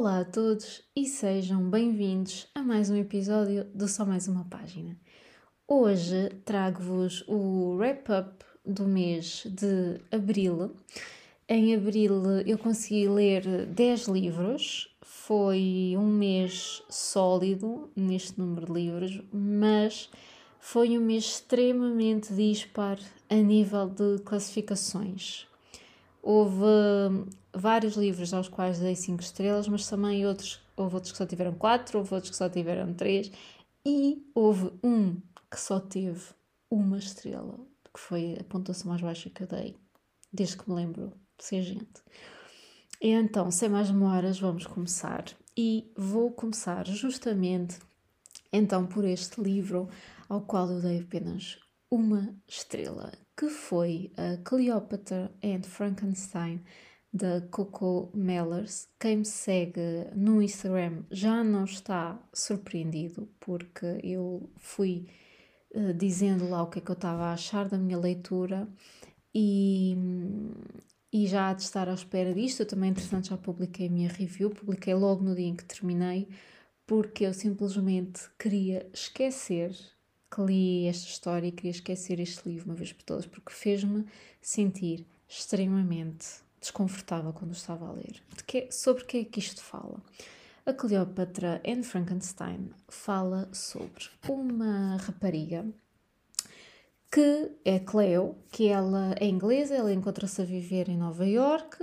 Olá a todos e sejam bem-vindos a mais um episódio do Só Mais Uma Página. Hoje trago-vos o wrap-up do mês de abril. Em abril eu consegui ler 10 livros, foi um mês sólido neste número de livros, mas foi um mês extremamente dispar a nível de classificações. Houve vários livros aos quais dei 5 estrelas, mas também outros, houve outros que só tiveram 4, houve outros que só tiveram 3 e houve um que só teve uma estrela, que foi a pontuação mais baixa que eu dei, desde que me lembro de ser gente. E então, sem mais demoras, vamos começar. E vou começar justamente então por este livro ao qual eu dei apenas uma estrela, que foi a Cleopatra and Frankenstein da Coco Mellers. Quem me segue no Instagram já não está surpreendido, porque eu fui uh, dizendo lá o que é que eu estava a achar da minha leitura e, e já há de estar à espera disto. Eu também, entretanto, já publiquei a minha review, publiquei logo no dia em que terminei, porque eu simplesmente queria esquecer que li esta história e queria esquecer este livro uma vez por todas, porque fez-me sentir extremamente desconfortável quando estava a ler. De que, sobre o que é que isto fala? A Cleopatra and Frankenstein fala sobre uma rapariga que é Cleo, que ela é inglesa, ela encontra-se a viver em Nova York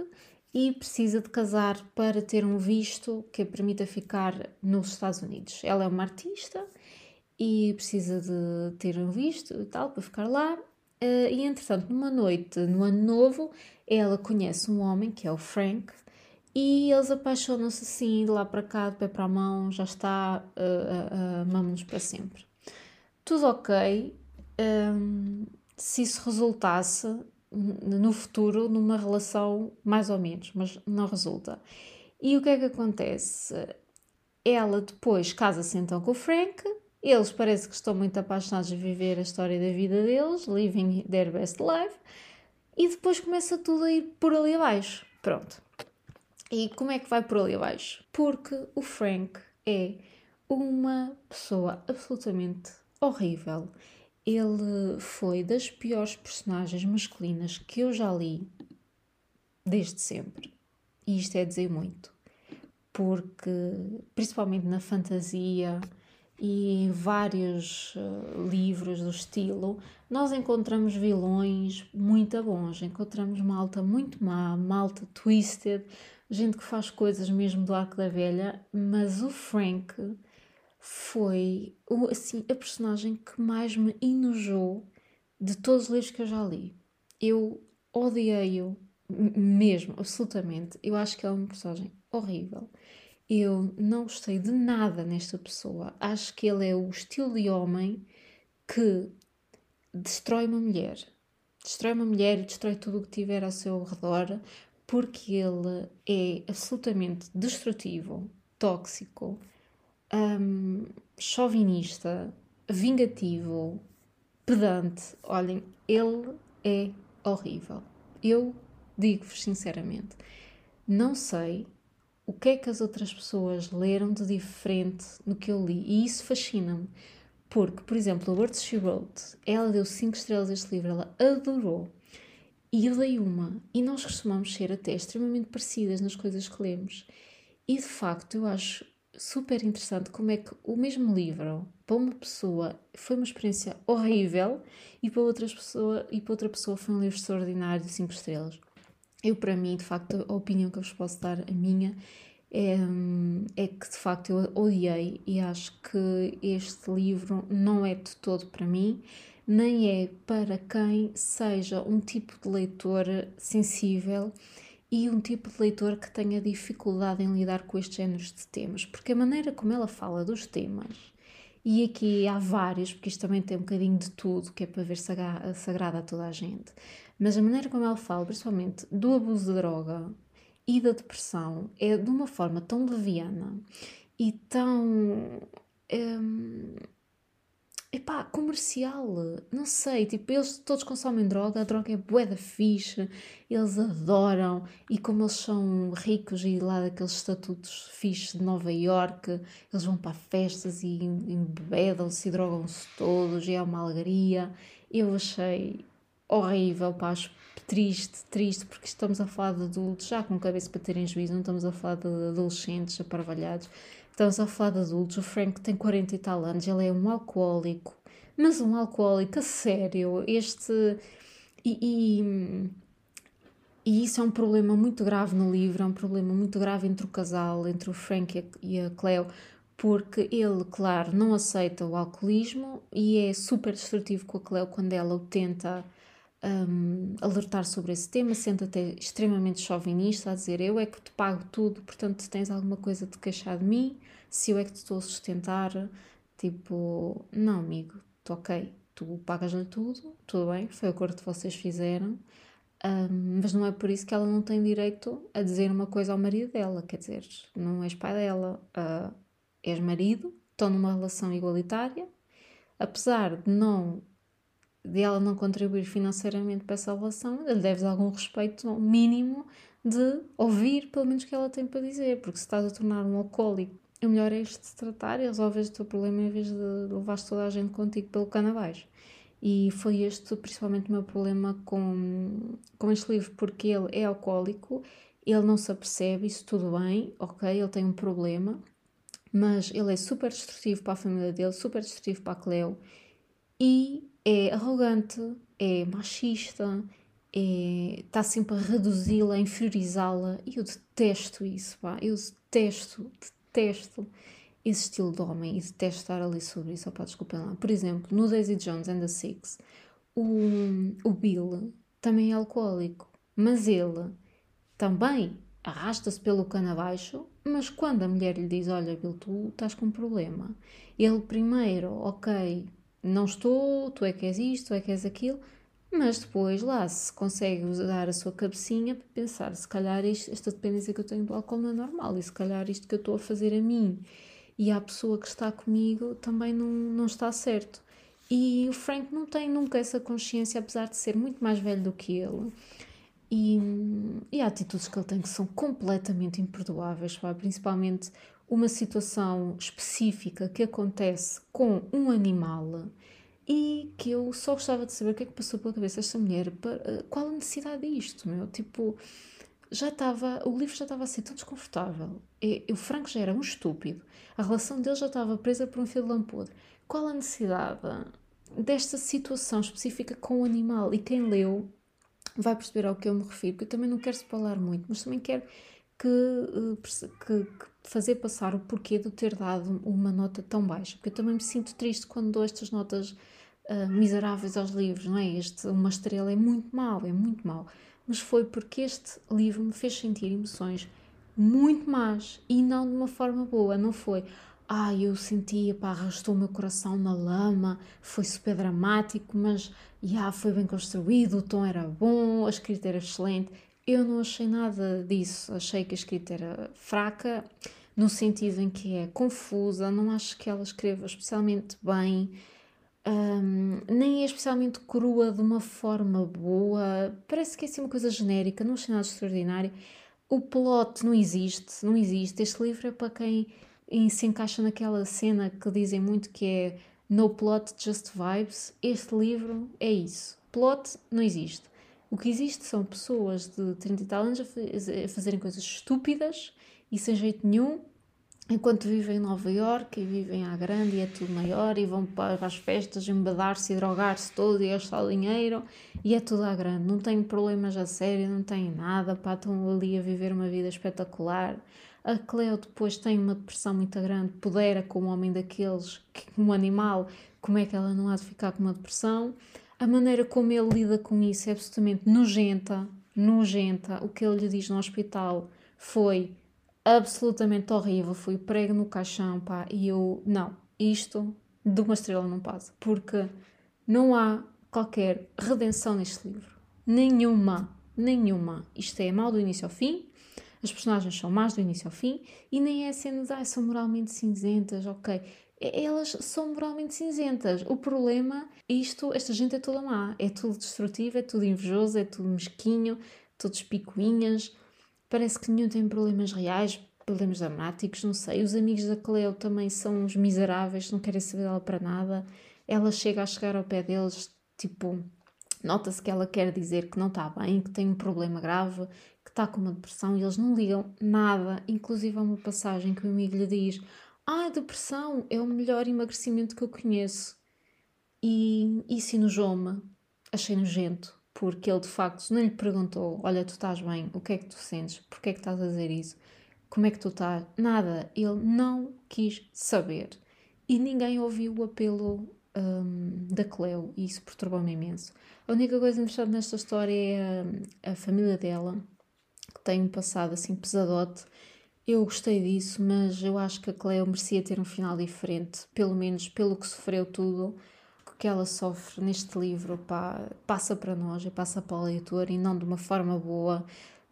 e precisa de casar para ter um visto que a permita ficar nos Estados Unidos. Ela é uma artista e precisa de ter um visto e tal para ficar lá. Uh, e entretanto, numa noite, no ano novo, ela conhece um homem que é o Frank e eles apaixonam-se assim, de lá para cá, de pé para a mão, já está, uh, uh, amamos-nos para sempre. Tudo ok, um, se isso resultasse no futuro numa relação mais ou menos, mas não resulta. E o que é que acontece? Ela depois casa-se então com o Frank eles parece que estão muito apaixonados a viver a história da vida deles, living their best life, e depois começa tudo a ir por ali abaixo. Pronto. E como é que vai por ali abaixo? Porque o Frank é uma pessoa absolutamente horrível. Ele foi das piores personagens masculinas que eu já li desde sempre. E isto é dizer muito. Porque, principalmente na fantasia, e em vários uh, livros do estilo, nós encontramos vilões muito bons, encontramos malta muito má, malta twisted, gente que faz coisas mesmo do arco da velha, mas o Frank foi assim, a personagem que mais me enojou de todos os livros que eu já li. Eu odiei-o mesmo, absolutamente. Eu acho que é uma personagem horrível. Eu não gostei de nada nesta pessoa. Acho que ele é o estilo de homem que destrói uma mulher. Destrói uma mulher e destrói tudo o que tiver ao seu redor, porque ele é absolutamente destrutivo, tóxico, um, chauvinista, vingativo, pedante. Olhem, ele é horrível. Eu digo-vos sinceramente, não sei o que é que as outras pessoas leram de diferente no que eu li. E isso fascina-me. Porque, por exemplo, a Words She Wrote, ela deu 5 estrelas a este livro, ela adorou. E eu dei uma. E nós costumamos ser até extremamente parecidas nas coisas que lemos. E de facto, eu acho super interessante como é que o mesmo livro, para uma pessoa, foi uma experiência horrível e para, outras pessoa, e para outra pessoa foi um livro extraordinário de 5 estrelas. Eu, para mim, de facto, a opinião que eu vos posso dar, a minha, é, é, que de facto eu odiei e acho que este livro não é de todo para mim, nem é para quem seja um tipo de leitor sensível e um tipo de leitor que tenha dificuldade em lidar com estes géneros de temas, porque a maneira como ela fala dos temas, e aqui há vários, porque isto também tem um bocadinho de tudo, que é para ver se agrada a toda a gente. Mas a maneira como ela fala, principalmente do abuso de droga e da depressão, é de uma forma tão leviana e tão. Hum, epá, comercial, não sei, tipo, eles todos consomem droga, a droga é bué da fixe, eles adoram, e como eles são ricos e lá daqueles estatutos fixes de Nova York, eles vão para festas e embebedam-se e drogam-se todos, e é uma alegria, eu achei horrível, pá, triste, triste, porque estamos a falar de adultos, já com cabeça para terem juízo, não estamos a falar de adolescentes aparvalhados, Estamos a falar de adultos. O Frank tem 40 e tal anos, ele é um alcoólico, mas um alcoólico a sério. Este. E, e, e, isso é um problema muito grave no livro, é um problema muito grave entre o casal, entre o Frank e a, Cleo, porque ele, claro, não aceita o alcoolismo e é super destrutivo com a Cleo quando ela o tenta um, alertar sobre esse tema, sendo até extremamente chauvinista, a dizer eu é que te pago tudo, portanto se tens alguma coisa de queixar de mim, se eu é que te estou a sustentar, tipo, não amigo, tu ok, tu pagas-lhe tudo, tudo bem, foi o acordo que vocês fizeram, um, mas não é por isso que ela não tem direito a dizer uma coisa ao marido dela, quer dizer, não és pai dela, uh, és marido, estão numa relação igualitária, apesar de não de ela não contribuir financeiramente para relação, lhe deves algum respeito mínimo de ouvir pelo menos o que ela tem para dizer, porque se estás a tornar um alcoólico, o melhor é este tratar e resolves o teu problema em vez de levar toda a gente contigo pelo cano abaixo. E foi este principalmente o meu problema com, com este livro, porque ele é alcoólico, ele não se apercebe, isso tudo bem, ok, ele tem um problema, mas ele é super destrutivo para a família dele, super destrutivo para a Cleo, e é arrogante, é machista, é, está sempre a reduzi-la, a inferiorizá-la. E eu detesto isso, pá. Eu detesto, detesto esse estilo de homem e detesto estar ali sobre isso. Pá, desculpem lá. Por exemplo, no Daisy Jones and the Six, o, o Bill também é alcoólico, mas ele também arrasta-se pelo cano abaixo, mas quando a mulher lhe diz, olha Bill, tu estás com um problema, ele primeiro, ok, não estou, tu é que és isto, tu é que és aquilo, mas depois lá se consegue usar a sua cabecinha para pensar, se calhar isto, esta dependência que eu tenho do álcool não é normal, e se calhar isto que eu estou a fazer a mim e à pessoa que está comigo também não, não está certo. E o Frank não tem nunca essa consciência, apesar de ser muito mais velho do que ele. E, e há atitudes que ele tem que são completamente imperdoáveis, principalmente uma situação específica que acontece com um animal e que eu só gostava de saber o que é que passou pela cabeça desta mulher, para, qual a necessidade disto, meu? Tipo, já estava, o livro já estava a ser tão desconfortável, e, o Franco já era um estúpido, a relação dele já estava presa por um fio de lampodre. Qual a necessidade desta situação específica com o animal? E quem leu vai perceber ao que eu me refiro, porque eu também não quero falar muito, mas também quero que, eh, que, que, fazer passar o porquê de ter dado uma nota tão baixa, porque eu também me sinto triste quando dou estas notas uh, miseráveis aos livros, não é? Este, uma estrela é muito mau, é muito mau, mas foi porque este livro me fez sentir emoções muito más e não de uma forma boa, não foi ah, eu sentia, pá, arrastou o meu coração na lama, foi super dramático, mas já foi bem construído, o tom era bom, a escrita era excelente. Eu não achei nada disso. Achei que a escrita era fraca, no sentido em que é confusa, não acho que ela escreva especialmente bem, um, nem é especialmente crua de uma forma boa. Parece que é assim uma coisa genérica, não achei nada extraordinário. O plot não existe, não existe. Este livro é para quem se encaixa naquela cena que dizem muito que é no plot, just vibes. Este livro é isso. Plot não existe. O que existe são pessoas de 30 e tal anos a fazerem coisas estúpidas e sem jeito nenhum, enquanto vivem em Nova York e vivem à grande e é tudo maior e vão para as festas embadar-se e drogar-se todo e gastar dinheiro e é tudo à grande. Não têm problemas a sério, não têm nada, pá, estão ali a viver uma vida espetacular. A Cleo depois tem uma depressão muito grande, pudera como homem daqueles, como animal, como é que ela não há de ficar com uma depressão? A maneira como ele lida com isso é absolutamente nojenta, nojenta. O que ele lhe diz no hospital foi absolutamente horrível. Foi prego no caixão, pá. E eu, não, isto de uma estrela não passa. Porque não há qualquer redenção neste livro. Nenhuma, nenhuma. Isto é mal do início ao fim. As personagens são más do início ao fim. E nem é cenas, ah, são moralmente cinzentas, ok elas são moralmente cinzentas. O problema, isto, esta gente é toda má, é tudo destrutivo, é tudo invejoso, é tudo mesquinho, todos picuinhas, parece que nenhum tem problemas reais, problemas dramáticos, não sei. Os amigos da Cleo também são uns miseráveis, não querem saber dela para nada. Ela chega a chegar ao pé deles, tipo, nota-se que ela quer dizer que não está bem, que tem um problema grave, que está com uma depressão e eles não ligam nada. Inclusive há uma passagem que o amigo lhe diz: Ah, a depressão é o melhor emagrecimento que eu conheço. E isso enojou-me, achei nojento, porque ele de facto não lhe perguntou: Olha, tu estás bem, o que é que tu sentes, porquê é que estás a dizer isso? Como é que tu estás? Nada. Ele não quis saber. E ninguém ouviu o apelo um, da Cleo e isso perturbou-me imenso. A única coisa interessante nesta história é a, a, família dela, que tem um passado assim pesadote. Eu gostei disso, mas eu acho que a Cleo merecia ter um final diferente, pelo menos pelo que sofreu tudo que ela sofre neste livro pá, passa para nós e passa para o leitor e não de uma forma boa,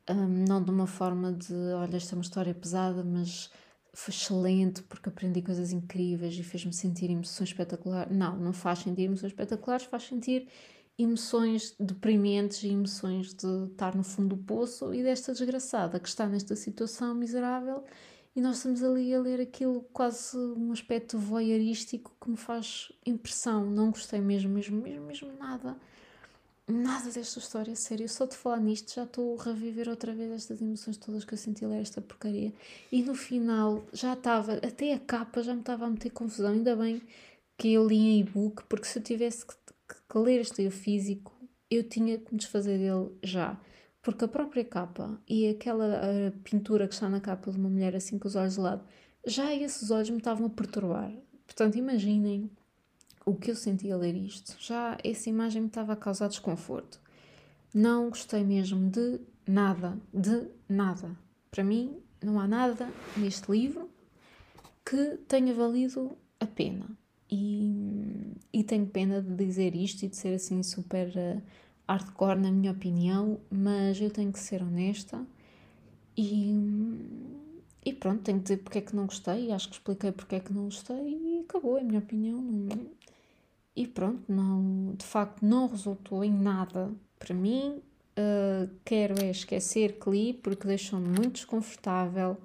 um, não de uma forma de, olha, esta é uma história pesada, mas foi excelente porque aprendi coisas incríveis e fez-me sentir emoções espetaculares. Não, não faz sentir emoções espetaculares, faz sentir emoções deprimentes e emoções de estar no fundo do poço e desta desgraçada que está nesta situação miserável e nós estamos ali a ler aquilo quase um aspecto voyeurístico que me faz impressão. Não gostei mesmo, mesmo, mesmo, mesmo nada nada desta história, sério. Só de falar nisto já estou a reviver outra vez estas emoções todas que eu senti ler esta porcaria. E no final já estava, até a capa já me estava a meter confusão. Ainda bem que eu li em e-book, porque se eu tivesse que, que, ler este livro físico, eu tinha que me desfazer dele já. Porque a própria capa e aquela pintura que está na capa de uma mulher assim com os olhos de lado, já esses olhos me estavam a perturbar. Portanto, imaginem o que eu senti a ler isto. Já essa imagem me estava a causar desconforto. Não gostei mesmo de nada, de nada. Para mim, não há nada neste livro que tenha valido a pena. E, e tenho pena de dizer isto e de ser assim super uh, hardcore, na minha opinião, mas eu tenho que ser honesta e, e pronto, tenho que dizer porque é que não gostei. Acho que expliquei porque é que não gostei e acabou, é a minha opinião. E pronto, não, de facto não resultou em nada para mim. Uh, quero é esquecer que li porque deixou-me muito desconfortável.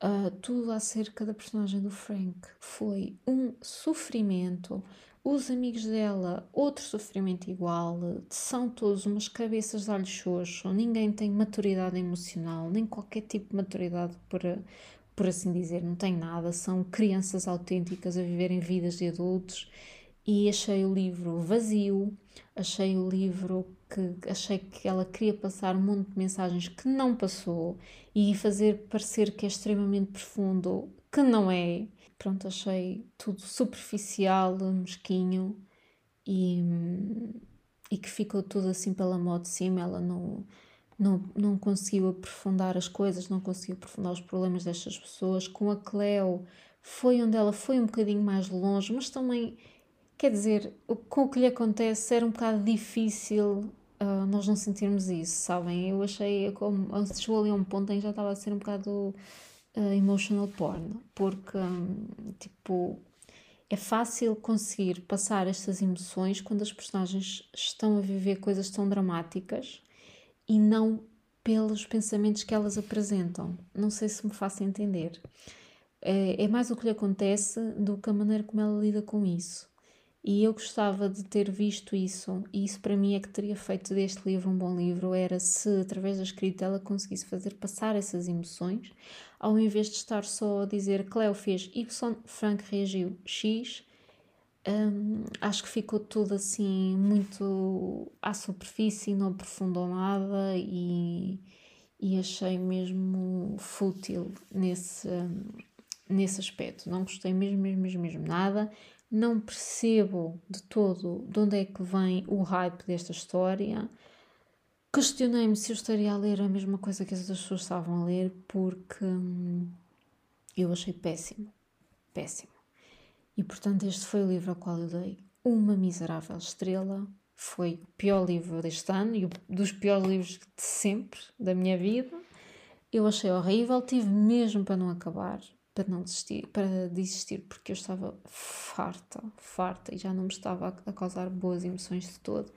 Uh, tudo acerca da personagem do Frank foi um sofrimento. Os amigos dela, outro sofrimento igual. São todos umas cabeças de alho xoxo. Ninguém tem maturidade emocional, nem qualquer tipo de maturidade, por, por assim dizer. Não tem nada. São crianças autênticas a viverem vidas de adultos e achei o livro vazio, achei o livro que achei que ela queria passar um monte de mensagens que não passou e fazer parecer que é extremamente profundo, que não é. Pronto, achei tudo superficial, mesquinho e, e que ficou tudo assim pela mão de cima. Ela não, não, não conseguiu aprofundar as coisas, não conseguiu aprofundar os problemas destas pessoas. Com a Cleo foi onde ela foi um bocadinho mais longe, mas também Quer dizer, com o que lhe acontece era um bocado difícil uh, nós não sentirmos isso, sabem? Eu achei, como chegou ali a um ponto em que já estava a ser um bocado uh, emotional porn, porque, um, tipo, é fácil conseguir passar estas emoções quando as personagens estão a viver coisas tão dramáticas e não pelos pensamentos que elas apresentam. Não sei se me faço entender. É, é mais o que lhe acontece do que a maneira como ela lida com isso. E eu gostava de ter visto isso, e isso para mim é que teria feito deste livro um bom livro, era se através da escrita ela conseguisse fazer passar essas emoções, ao invés de estar só a dizer Cleo fez Y, Frank reagiu X, um, acho que ficou tudo assim muito à superfície, não aprofundou nada e, e achei mesmo fútil nesse, nesse aspecto. Não gostei mesmo, mesmo, mesmo, mesmo nada não percebo de todo de onde é que vem o hype desta história. Questionei-me se eu estaria a ler a mesma coisa que as outras pessoas estavam a ler, porque hum, eu achei péssimo. Péssimo. E portanto, este foi o livro ao qual eu dei uma miserável estrela. Foi o pior livro deste ano e um dos piores livros de sempre da minha vida. Eu achei horrível, tive mesmo para não acabar para não desistir, para desistir, porque eu estava farta, farta e já não me estava a, a causar boas emoções de todo.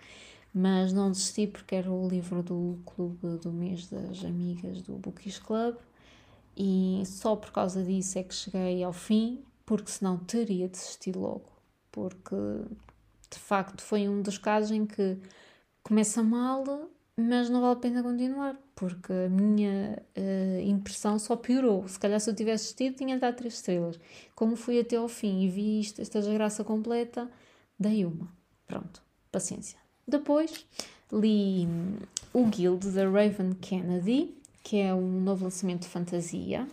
Mas não desisti porque era o livro do clube do mês das amigas do Bookies Club e só por causa disso é que cheguei ao fim, porque senão teria desistido logo. Porque de facto foi um dos casos em que começa mal, mas não vale a pena continuar, porque a minha uh, impressão só piorou. Se calhar se eu tivesse assistido tinha dado três estrelas. Como fui até ao fim e vi isto, esta desgraça completa, dei uma. Pronto, paciência. Depois li o Guild da Raven Kennedy, que é um novo lançamento de fantasia.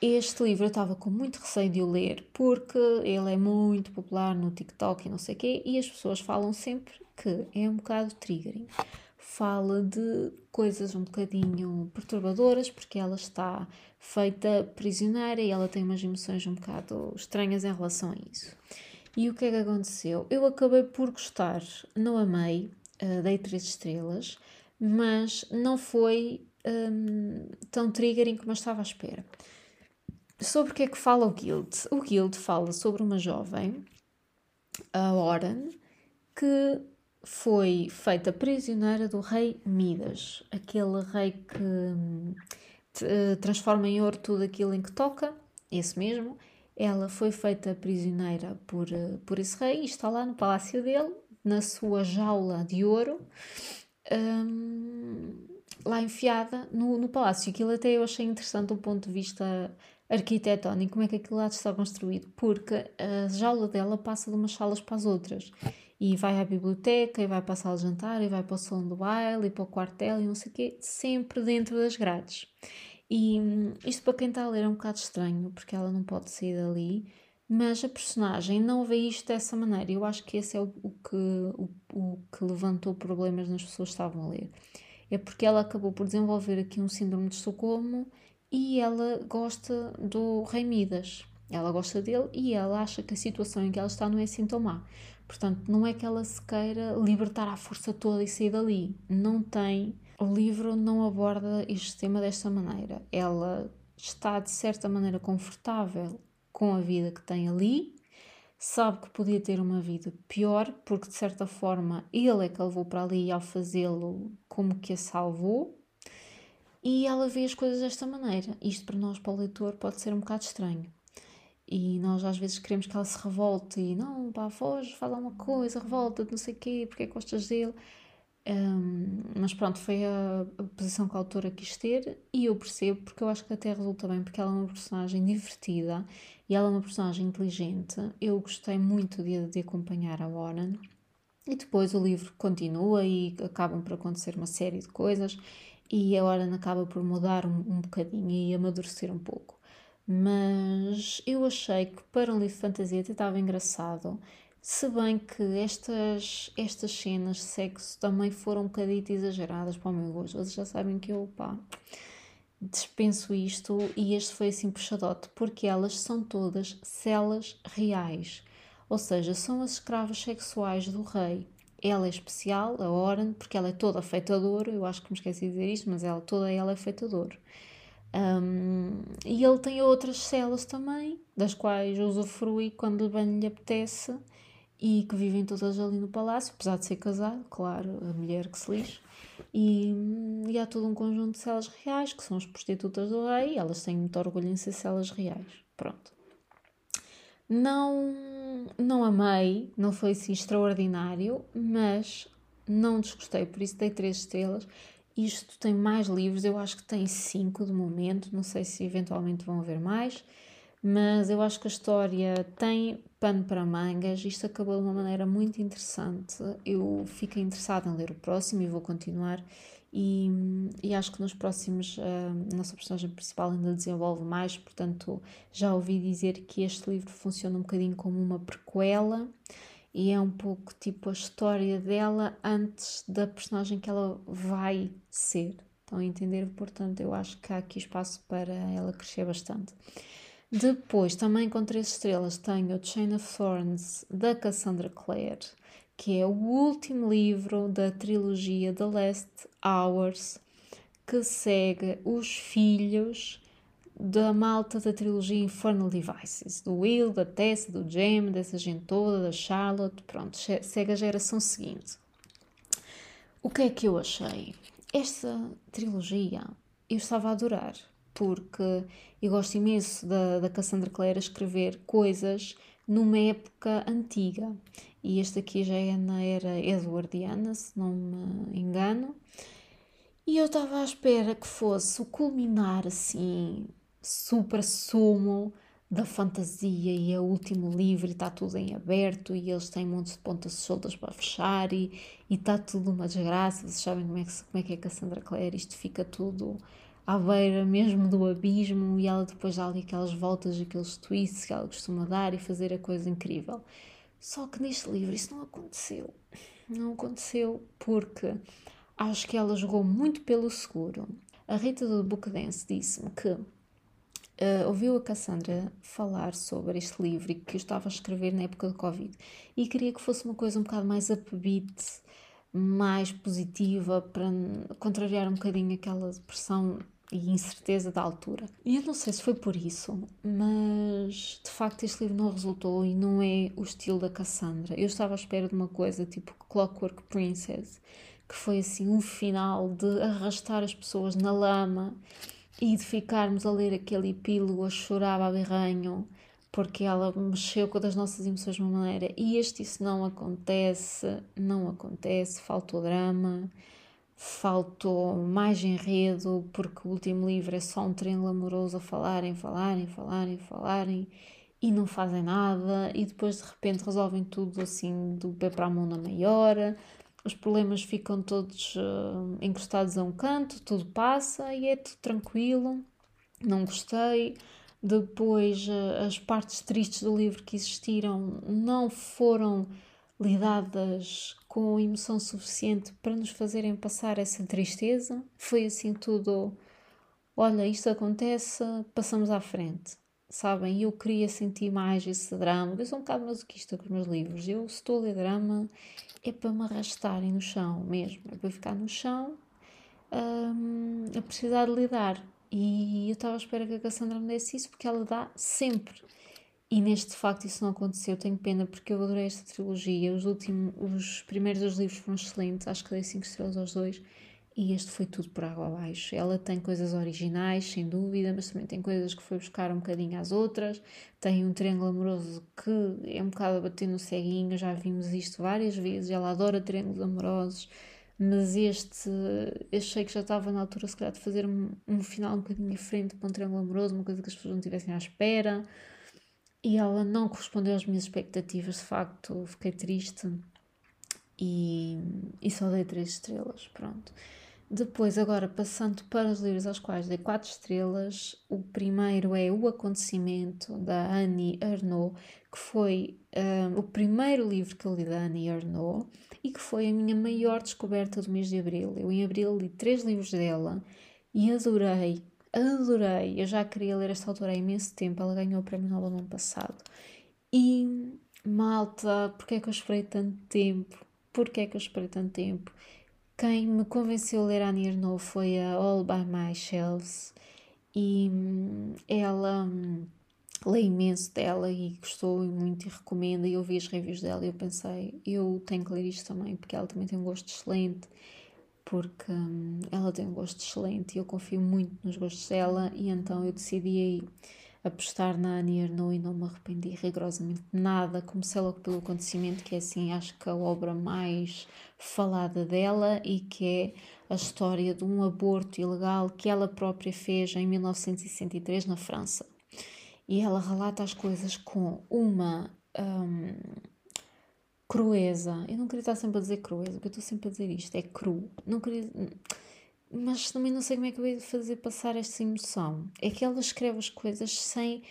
Este livro eu estava com muito receio de o ler porque ele é muito popular no TikTok e não sei o quê, e as pessoas falam sempre que é um bocado triggering. Fala de coisas um bocadinho perturbadoras porque ela está feita prisioneira e ela tem umas emoções um bocado estranhas em relação a isso. E o que é que aconteceu? Eu acabei por gostar, não amei, uh, dei três estrelas, mas não foi um, tão triggering como eu estava à espera. Sobre o que é que fala o Guild? O Guild fala sobre uma jovem, a Oran, que foi feita prisioneira do rei Midas, aquele rei que hum, eh, transforma em ouro tudo aquilo em que toca, esse mesmo. Ela foi feita prisioneira por, eh, por esse rei e está lá no palácio dele, na sua jaula de ouro, um, lá enfiada no, no palácio. Aquilo até eu achei interessante do ponto de vista arquitetónico, como é que aquilo lá está construído, porque a jaula dela passa de umas salas para as outras. E vai à biblioteca, e vai para a sala de jantar, e vai para o salão do baile, e para o quartel, e não sei o quê, sempre dentro das grades. E hum, isto para quem está a ler é um bocado estranho, porque ela não pode sair dali, mas a personagem não vê isto dessa maneira. Eu acho que esse é o, o que, o, o que levantou problemas nas pessoas que estavam a ler. É porque ela acabou por desenvolver aqui um síndrome de Estocolmo e ela gosta do Rei Midas. Ela gosta dele e ela acha que a situação em que ela está não é assim tão má. Portanto, não é que ela se queira libertar à força toda e sair dali. Não tem. O livro não aborda este tema desta maneira. Ela está, de certa maneira, confortável com a vida que tem ali, sabe que podia ter uma vida pior, porque de certa forma ele é que a levou para ali e ao fazê-lo, como que a salvou, e ela vê as coisas desta maneira. Isto para nós, para o leitor, pode ser um bocado estranho. E nós às vezes queremos que ela se revolte e não, pá, foge, fala uma coisa, revolta, não sei o quê, porque é que gostas dele. Um, mas pronto, foi a, a, posição que a autora quis ter e eu percebo porque eu acho que até resulta bem, porque ela é uma personagem divertida e ela é uma personagem inteligente. Eu gostei muito de, de acompanhar a Warren. E depois o livro continua e acabam por acontecer uma série de coisas e a Oren acaba por mudar um, um bocadinho e amadurecer um pouco. Mas eu achei que para um livro de fantasia até estava engraçado, se bem que estas, estas cenas de sexo também foram um bocadito exageradas para o meu gosto. Vocês já sabem que eu, pá, dispenso isto e este foi assim puxadote, porque elas são todas celas reais. Ou seja, são as escravas sexuais do rei. Ela é especial, a Oren, porque ela é toda feita de ouro. Eu acho que me esqueci de dizer isto, mas ela, toda ela é feita de ouro. Um, e ele tem outras celas também, das quais usufrui quando bem lhe apetece e que vivem todas ali no palácio, apesar de ser casado, claro, a mulher que se lixe. E, e há todo um conjunto de celas reais, que são as prostitutas do rei, elas têm muito orgulho em ser celas reais. Pronto. Não, não amei, não foi assim extraordinário, mas não desgostei, por isso dei três estrelas. Isto tem mais livros, eu acho que tem cinco de momento, não sei se eventualmente vão haver mais, mas eu acho que a história tem pano para mangas. Isto acabou de uma maneira muito interessante. Eu fiquei interessada em ler o próximo e vou continuar. E, e acho que nos próximos uh, a nossa personagem principal ainda desenvolve mais, portanto já ouvi dizer que este livro funciona um bocadinho como uma prequela e é um pouco tipo a história dela antes da personagem que ela vai ser. Estão a entender? Portanto, eu acho que há aqui espaço para ela crescer bastante. Depois, também com três estrelas, tenho The Chain of Thorns, da Cassandra Clare, que é o último livro da trilogia The Last Hours, que segue os filhos da malta da trilogia Infernal Devices, do Will, da Tess, do Jem, dessa gente toda, da Charlotte, pronto, segue a geração seguinte. O que é que eu achei? Esta trilogia eu estava a adorar, porque eu gosto imenso da, da Cassandra Clare escrever coisas numa época antiga. E este aqui já é na era edwardiana, se não me engano. E eu estava à espera que fosse o culminar assim, super sumo da fantasia e é o último livro e está tudo em aberto e eles têm montes de pontas soltas para fechar e está tudo uma desgraça. Vocês sabem como é, que, como é que é Cassandra Clare? Isto fica tudo à beira mesmo do abismo e ela depois dá ali aquelas voltas, aqueles twists que ela costuma dar e fazer a coisa incrível. Só que neste livro isso não aconteceu. Não aconteceu porque acho que ela jogou muito pelo seguro. A Rita do Book Dance disse-me que uh, ouviu a Cassandra falar sobre este livro e que eu estava a escrever na época do Covid e queria que fosse uma coisa um bocado mais upbeat, mais positiva, para contrariar um bocadinho aquela depressão e incerteza da altura. E eu não sei se foi por isso, mas de facto este livro não resultou e não é o estilo da Cassandra. Eu estava à espera de uma coisa tipo Clockwork Princess, que foi assim um final de arrastar as pessoas na lama e de ficarmos a ler aquele epílogo a chorar a berranho porque ela mexeu com as nossas emoções de uma maneira. E este isso não acontece, não acontece, faltou drama faltou mais enredo, porque o último livro é só um triângulo amoroso a falarem, falarem, falarem, falarem e não fazem nada, e depois de repente resolvem tudo assim do pé para a mão na maior, os problemas ficam todos uh, encostados a um canto, tudo passa e é tudo tranquilo, não gostei. Depois, uh, as partes tristes do livro que existiram não foram lidadas com emoção suficiente para nos fazerem passar essa tristeza. Foi assim tudo. Olha, isto acontece, passamos à frente. Sabem? Eu queria sentir mais esse drama. Eu sou um bocado masoquista com os meus livros. Eu, se estou a ler drama, é para me arrastarem no chão mesmo. É para ficar no chão hum, a precisar de lidar. E eu estava à espera que a Cassandra me desse isso porque ela dá sempre. E neste facto isso não aconteceu, tenho pena porque eu adorei esta trilogia. Os últimos, os primeiros dois livros foram excelentes, acho que dei 5 estrelas aos dois. E este foi tudo por água abaixo. Ela tem coisas originais, sem dúvida, mas também tem coisas que foi buscar um bocadinho às outras. Tem um triângulo amoroso que é um bocado a bater no ceguinho, já vimos isto várias vezes. Ela adora triângulos amorosos, mas este achei que já estava na altura, se calhar, de fazer um, um final um bocadinho diferente para um triângulo amoroso, uma coisa que as pessoas não estivessem à espera e ela não correspondeu às minhas expectativas, de facto, fiquei triste e, e só dei 3 estrelas, pronto. Depois, agora, passando para os livros aos quais dei 4 estrelas, o primeiro é O Acontecimento, da Annie Ernaux, que foi um, o primeiro livro que eu li da Annie Ernaux e que foi a minha maior descoberta do mês de Abril. Eu, em Abril, li três livros dela e adorei adorei. Eu já queria ler esta autora há imenso tempo. Ela ganhou o Prémio Nobel no ano passado. E, malta, porquê é que eu esperei tanto tempo? Porquê é que eu esperei tanto tempo? Quem me convenceu a ler Annie Ernaux foi a All By My Shelves. E hum, ela hum, lê imenso dela e gostou muito e recomenda. E eu vi as reviews dela e eu pensei, eu tenho que ler isto também, porque ela também tem um gosto excelente porque hum, ela tem um gosto excelente e eu confio muito nos gostos dela e então eu decidi apostar na Annie Ernaux e não me arrependi rigorosamente nada. Comecei logo pelo acontecimento, que é assim, acho que a obra mais falada dela e que é a história de um aborto ilegal que ela própria fez em 1963 na França. E ela relata as coisas com uma um, crueza. Eu não queria estar sempre a dizer crueza, porque eu estou sempre a dizer isto, é cru. Não queria. Mas também não sei como é que eu ia fazer passar esta emoção. É que ela escreve as coisas sem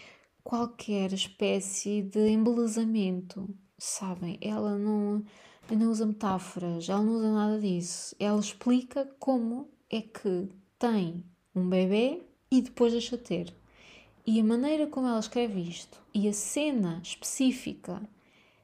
qualquer espécie de embelezamento, sabem? Ela não, não usa metáforas, ela não usa nada disso. Ela explica como é que tem um bebê e depois deixa ter. E a maneira como ela escreve isto e a cena específica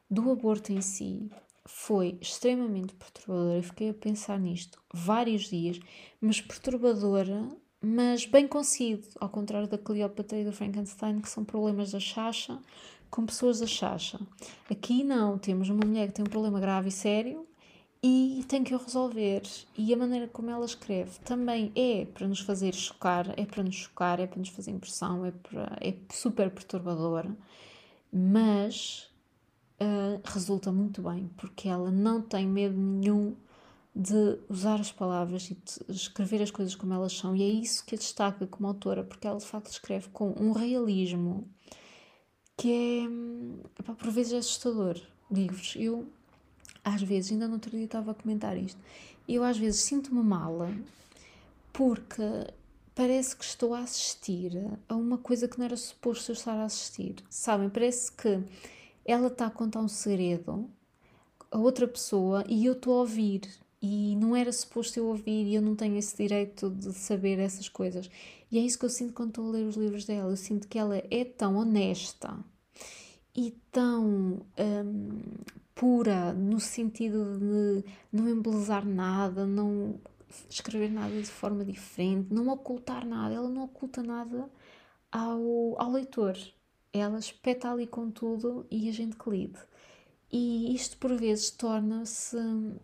do aborto em si foi extremamente perturbadora. Eu fiquei a pensar nisto vários dias, mas perturbadora mas bem conseguido, ao contrário da Cleópatra e do Frankenstein, que são problemas da chacha, com pessoas da chacha. Aqui não, temos uma mulher que tem um problema grave e sério e tem que o resolver. E a maneira como ela escreve também é para nos fazer chocar, é para nos chocar, é para nos fazer impressão, é, para, é super perturbadora, mas uh, resulta muito bem, porque ela não tem medo nenhum de usar as palavras e de escrever as coisas como elas são, e é isso que a destaca como autora, porque ela de facto escreve com um realismo que é, por vezes é assustador. Digo-vos, eu às vezes, ainda no outro dia estava a comentar isto, eu às vezes sinto-me mala porque parece que estou a assistir a uma coisa que não era suposto eu estar a assistir. Sabem? Parece que ela está a contar um segredo a outra pessoa e eu estou a ouvir. E não era suposto eu ouvir e eu não tenho esse direito de saber essas coisas. E é isso que eu sinto quando estou a ler os livros dela. Eu sinto que ela é tão honesta e tão hum, pura, no sentido de não embelezar nada, não escrever nada de forma diferente, não ocultar nada. Ela não oculta nada ao, ao leitor. Ela espeta ali com tudo e a gente que lide. E isto por vezes torna-se uh,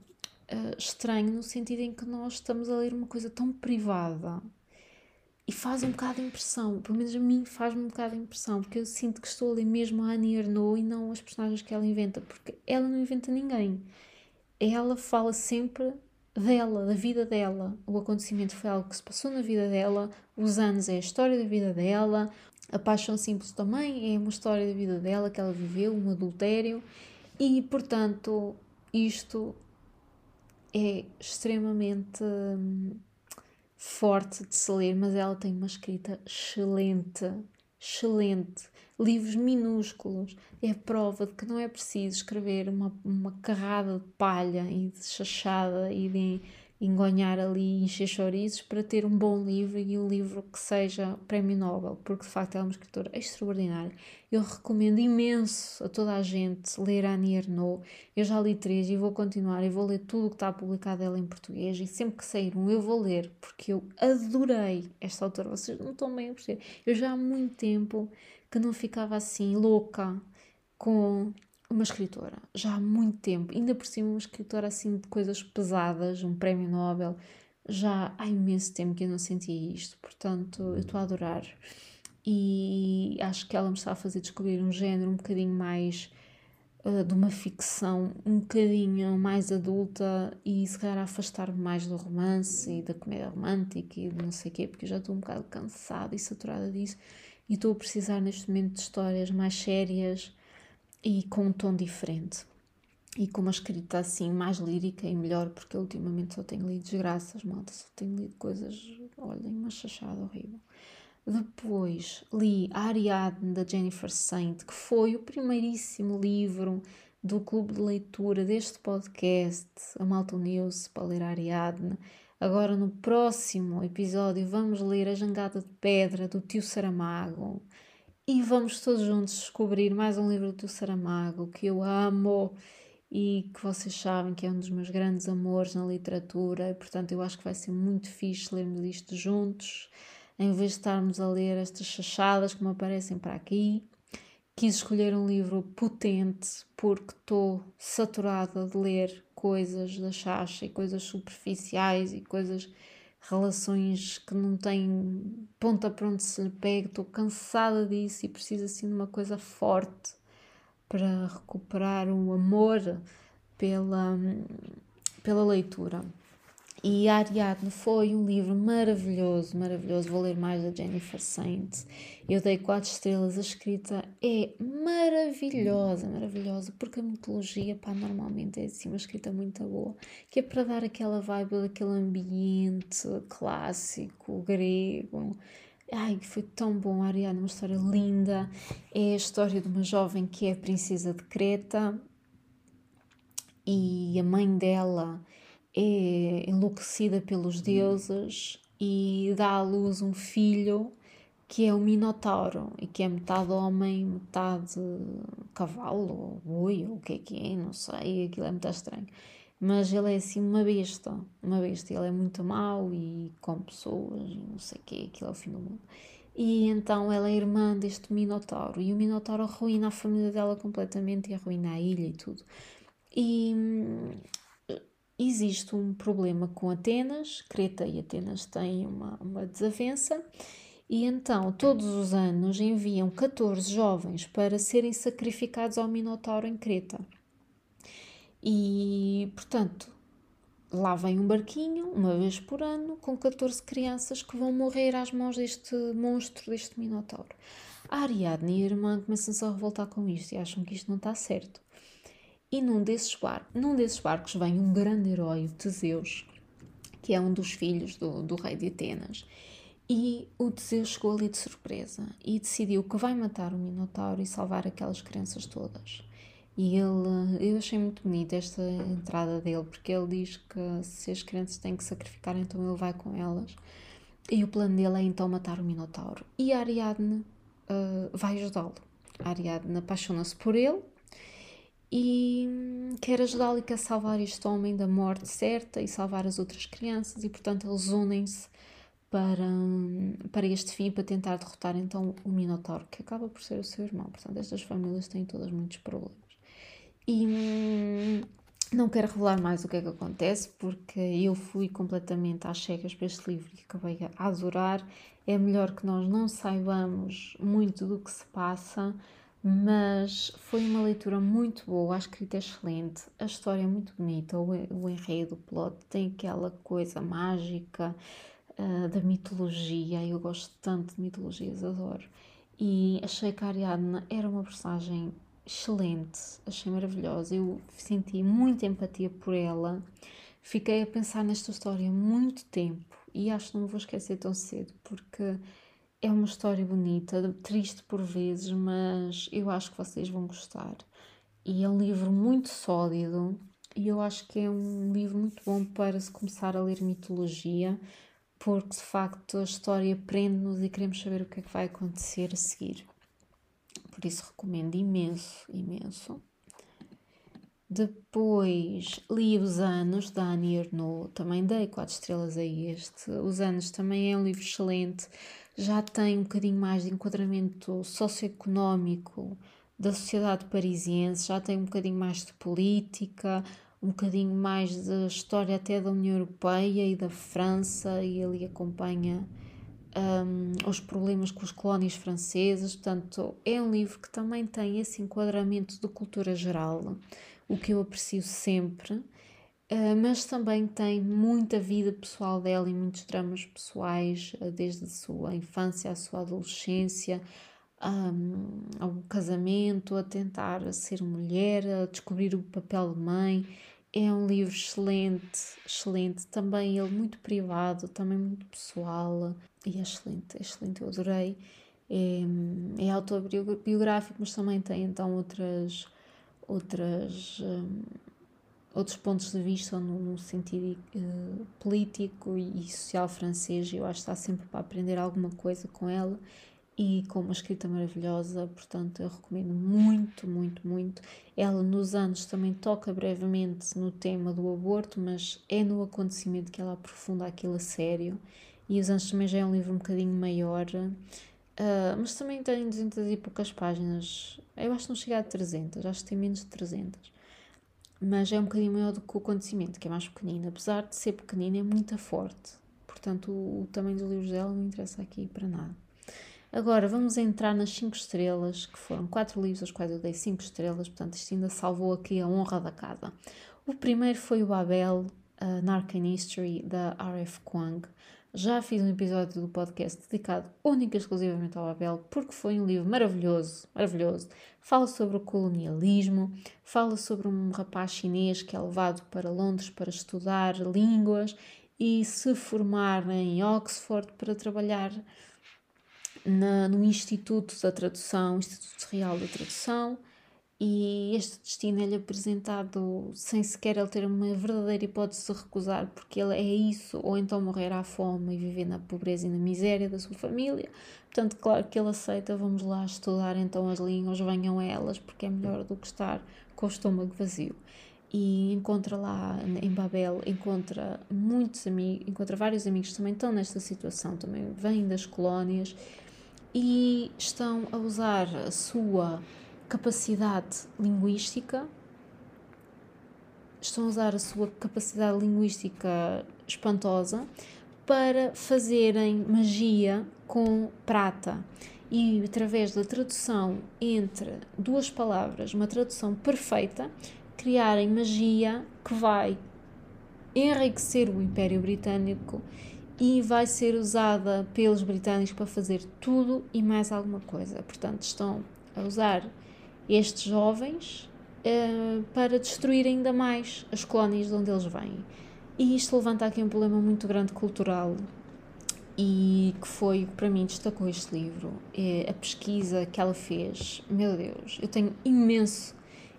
estranho no sentido em que nós estamos a ler uma coisa tão privada e faz um bocado de impressão, pelo menos a mim faz-me um bocado de impressão, porque eu sinto que estou a ler mesmo a Annie Ernaux e não as personagens que ela inventa, porque ela não inventa ninguém. Ela fala sempre dela, da vida dela. O acontecimento foi algo que se passou na vida dela, os anos é a história da vida dela, a paixão simples também é uma história da vida dela que ela viveu, um adultério, e portanto isto é extremamente. Hum, forte de se ler, mas ela tem uma escrita excelente, excelente. Livros minúsculos. É prova de que não é preciso escrever uma, uma carrada de palha e de chachada e de engonhar ali encher chouriços para ter um bom livro e um livro que seja prémio Nobel, porque de facto ela é uma escritora extraordinária. Eu recomendo imenso a toda a gente ler Annie Ernaux. Eu já li três e vou continuar e vou ler tudo o que está publicado dela em português e sempre que sair um eu vou ler, porque eu adorei esta autora. Vocês não estão bem a perceber. Eu já há muito tempo que não ficava assim louca com uma escritora, já há muito tempo, ainda por cima uma escritora assim de coisas pesadas, um prémio Nobel, já há imenso tempo que eu não sentia isto, portanto eu estou a adorar. E acho que ela me está a fazer descobrir um género um bocadinho mais uh, de uma ficção, um bocadinho mais adulta e se calhar afastar-me mais do romance e da comédia romântica e não sei o quê, porque eu já estou um bocado cansada e saturada disso e estou a precisar neste momento de histórias mais sérias e com um tom diferente. E com uma escrita assim mais lírica e melhor, porque ultimamente só tenho lido desgraças, malta, só tenho lido coisas, olhem, uma chachada horrível. Depois li a Ariadne da Jennifer Saint, que foi o primeiríssimo livro do clube de leitura deste podcast, a Malta News, para ler a Ariadne. Agora, no próximo episódio, vamos ler A Jangada de Pedra, do tio Saramago. E vamos todos juntos descobrir mais um livro do Saramago que eu amo e que vocês sabem que é um dos meus grandes amores na literatura, e portanto eu acho que vai ser muito fixe lermos isto juntos, em vez de estarmos a ler estas chachadas que me aparecem para aqui. Quis escolher um livro potente porque estou saturada de ler coisas da chacha e coisas superficiais e coisas relações que não têm ponta para onde se lhe pega, estou cansada disso e preciso assim de uma coisa forte para recuperar o amor pela, pela leitura. E Ariadne foi um livro maravilhoso, maravilhoso. Vou ler mais da Jennifer Saint. Eu dei quatro estrelas. A escrita é maravilhosa, maravilhosa, porque a mitologia, pá, normalmente é assim uma escrita muito boa, que é para dar aquela vibe daquele ambiente clássico, grego. Ai, foi tão bom. Ariadne uma história linda. É a história de uma jovem que é princesa de Creta e a mãe dela é enlouquecida pelos deuses e dá à luz um filho que é o Minotauro e que é metade homem, metade cavalo ou boi ou o que é que é, não sei, aquilo é muito estranho. mas ele é assim uma besta, uma besta, ele é muito mau e com pessoas e não sei o que, aquilo é o fim do mundo. E então ela é irmã deste Minotauro e o Minotauro arruína a família dela completamente e arruína a ilha e tudo. E hum, existe um problema com Atenas, Creta e Atenas têm uma, uma desavença, e então todos os anos enviam 14 jovens para serem sacrificados ao Minotauro em Creta. E, portanto, lá vem um barquinho, uma vez por ano, com 14 crianças que vão morrer às mãos deste monstro, deste Minotauro. A Ariadne e a irmã começam-se a revoltar com isto e acham que isto não está certo. E num desses, bar num desses barcos vem um grande herói, Teseus, que é um dos filhos do, do rei de Atenas. E o Teseus chegou ali de surpresa e decidiu que vai matar o Minotauro e salvar aquelas crianças todas. E ele, eu achei muito bonita esta entrada dele, porque ele diz que se as crianças têm que sacrificar, então ele vai com elas. E o plano dele é então matar o Minotauro. E a Ariadne uh, vai ajudá-lo. A Ariadne apaixona-se por ele e quer ajudá-lo e quer salvar este homem da morte certa e salvar as outras crianças, e portanto eles unem-se para, para este fim, para tentar derrotar então o Minotauro, que acaba por ser o seu irmão. Portanto, estas famílias têm todas muitos problemas. E hum, não quero revelar mais o que é que acontece, porque eu fui completamente às cegas para este livro e acabei a adorar. É melhor que nós não saibamos muito do que se passa, mas foi uma leitura muito boa, a escrita é excelente, a história é muito bonita, o, enredo, o plot tem aquela coisa mágica uh, da mitologia, eu gosto tanto de mitologias, adoro. E achei que a Ariadna era uma personagem excelente, achei maravilhosa. Eu senti muita empatia por ela. Fiquei a pensar nesta história muito tempo e acho que não me vou esquecer tão cedo porque é uma história bonita, triste por vezes, mas eu acho que vocês vão gostar. E é um livro muito sólido e eu acho que é um livro muito bom para se começar a ler mitologia, porque de facto a história prende-nos e queremos saber o que é que vai acontecer a seguir por isso recomendo imenso, imenso. Depois li Os Anos, da Annie Ernaux, também dei 4 estrelas a este. Os Anos também é um livro excelente, já tem um bocadinho mais de enquadramento socioeconómico da sociedade parisiense, já tem um bocadinho mais de política, um bocadinho mais de história até da União Europeia e da França, e ali acompanha um, os problemas com as colónias francesas. Portanto, é um livro que também tem esse enquadramento de cultura geral, o que eu aprecio sempre, mas também tem muita vida pessoal dela e muitos dramas pessoais, uh, desde a sua infância à sua adolescência. Ao casamento, a tentar ser mulher, a descobrir o papel de mãe. É um livro excelente, excelente. Também ele muito privado, também muito pessoal. E é excelente, é excelente, eu adorei. É, é autobiográfico, mas também tem então outras, outras, outros pontos de vista no, no sentido uh, político e, social francês. Eu acho que está sempre para aprender alguma coisa com ela e com uma escrita maravilhosa, portanto eu recomendo muito, muito, muito. Ela nos anos também toca brevemente no tema do aborto, mas é no acontecimento que ela aprofunda aquilo a sério e Os Anjos também já é um livro um bocadinho maior, uh, mas também tem 200 e poucas páginas. Eu acho que não chega a 300, acho que tem menos de 300. Mas é um bocadinho maior do que o acontecimento, que é mais pequenino. Apesar de ser pequenino, é muito forte. Portanto, o, o tamanho dos livros dela não interessa aqui para nada. Agora vamos entrar nas 5 estrelas, que foram 4 livros aos quais eu dei 5 estrelas, portanto, isto ainda salvou aqui a honra da casa. O primeiro foi o Abel, uh, Narcan History, da R.F. Kuang. Já fiz um episódio do podcast dedicado única e exclusivamente ao Abel, porque foi um livro maravilhoso, maravilhoso. Fala sobre o colonialismo, fala sobre um rapaz chinês que é levado para Londres para estudar línguas e se formar em Oxford para trabalhar na, no Instituto da Tradução, Instituto Real da Tradução, e este destino é-lhe apresentado sem sequer ele ter uma verdadeira hipótese de recusar, porque ele é isso, ou então morrer à fome e viver na pobreza e na miséria da sua família. Portanto, claro que ele aceita, vamos lá estudar então as línguas, venham elas, porque é melhor do que estar com o estômago vazio. e encontra lá em Babel, encontra muitos amigos, encontra vários amigos que também estão nesta situação, também vêm das colónias e estão a usar a sua capacidade linguística, estão a usar a sua capacidade linguística espantosa para fazerem magia com prata. E através da tradução entre duas palavras, uma tradução perfeita, criarem magia que vai enriquecer o Império Britânico e vai ser usada pelos britânicos para fazer tudo e mais alguma coisa. Portanto, estão a usar estes jovens uh, para destruir ainda mais as colónias de onde eles vêm. E isto levanta aqui um problema muito grande cultural e que foi o que para mim destacou este livro. É a pesquisa que ela fez. Meu Deus, eu tenho imenso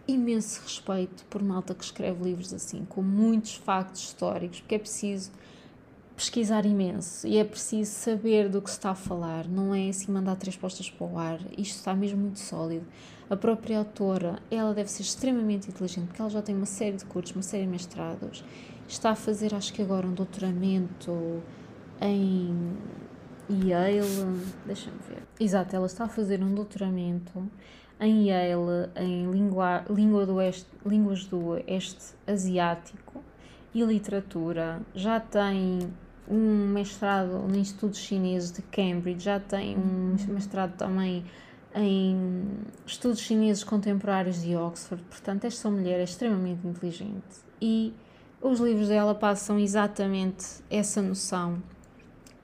imenso respeito por malta que escreve livros assim, com muitos factos históricos, porque é preciso pesquisar imenso e é preciso saber do que se está a falar, não é assim mandar três postas para o ar, isto está mesmo muito sólido. A própria autora, ela deve ser extremamente inteligente, porque ela já tem uma série de cursos, uma série de mestrados, está a fazer, acho que agora, um doutoramento em Yale, deixa-me ver. Exato, ela está a fazer um doutoramento em Yale em língua, língua do línguas do oeste asiático e literatura. Já tem um mestrado no Instituto Chinês de Cambridge, já tem um mestrado também em estudos chineses contemporâneos de Oxford. Portanto, esta mulher é extremamente inteligente e os livros dela passam exatamente essa noção.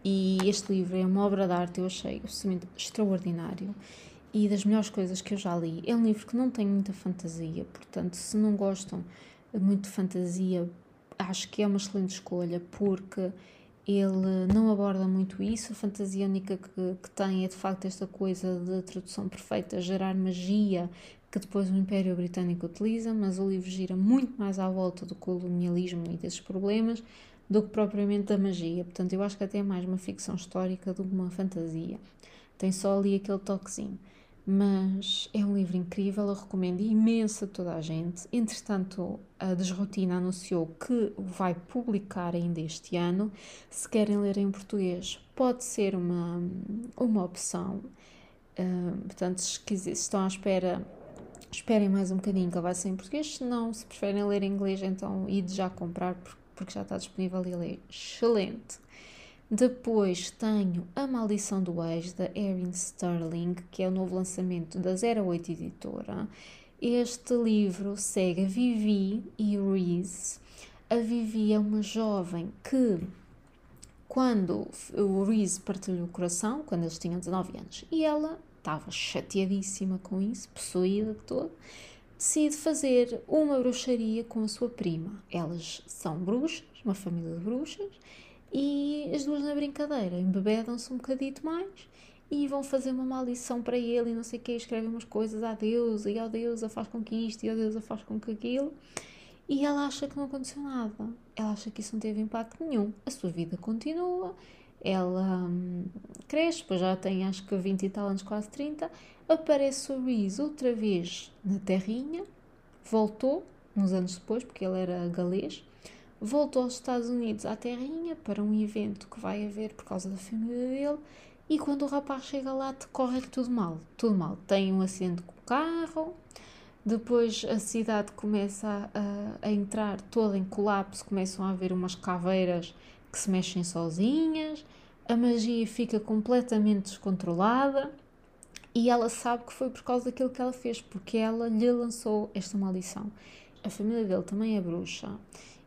E este livro é uma obra de arte, eu achei absolutamente extraordinário e das melhores coisas que eu já li. É um livro que não tem muita fantasia, portanto, se não gostam muito de fantasia, acho que é uma excelente escolha, porque ele não aborda muito isso. A fantasia única que, que tem é de facto esta coisa de tradução perfeita, gerar magia que depois o Império Britânico utiliza, mas o livro gira muito mais à volta do colonialismo e desses problemas do que propriamente da magia. Portanto, eu acho que até é mais uma ficção histórica do que uma fantasia. Tem só ali aquele toquezinho mas é um livro incrível, eu recomendo imenso a toda a gente. Entretanto, a Desrotina anunciou que vai publicar ainda este ano. Se querem ler em português, pode ser uma, uma opção. Uh, portanto, se, quiser, se estão à espera, esperem mais um bocadinho que vai ser em português. Se não, se preferem ler em inglês, então ide já comprar porque já está disponível e ele é excelente. Depois tenho A Maldição do Ex, da Erin Sterling, que é o novo lançamento da 08 Editora. Este livro segue a Vivi e Reese. A Vivi é uma jovem que, quando o Reese partilhou o coração, quando eles tinham 19 anos, e ela estava chateadíssima com isso, possuída de todo, decide fazer uma bruxaria com a sua prima. Elas são bruxas, uma família de bruxas, e as duas na brincadeira embebedam-se um bocadito mais e vão fazer uma maldição para ele e não sei o que, escrevem umas coisas à deusa e a deusa faz com que isto e a deusa faz com que aquilo e ela acha que não aconteceu nada, ela acha que isso não teve impacto nenhum, a sua vida continua, ela hum, cresce, depois já tem acho que 20 e tal anos, quase 30, aparece o Reese outra vez na terrinha, voltou uns anos depois, porque ele era galês, voltou aos Estados Unidos à terrinha para um evento que vai haver por causa da família dele e quando o rapaz chega lá decorre tudo mal, tudo mal. Tem um acidente com o carro, depois a cidade começa a, a, entrar toda em colapso, começam a haver umas caveiras que se mexem sozinhas, a magia fica completamente descontrolada e ela sabe que foi por causa daquilo que ela fez, porque ela lhe lançou esta maldição. A família dele também é bruxa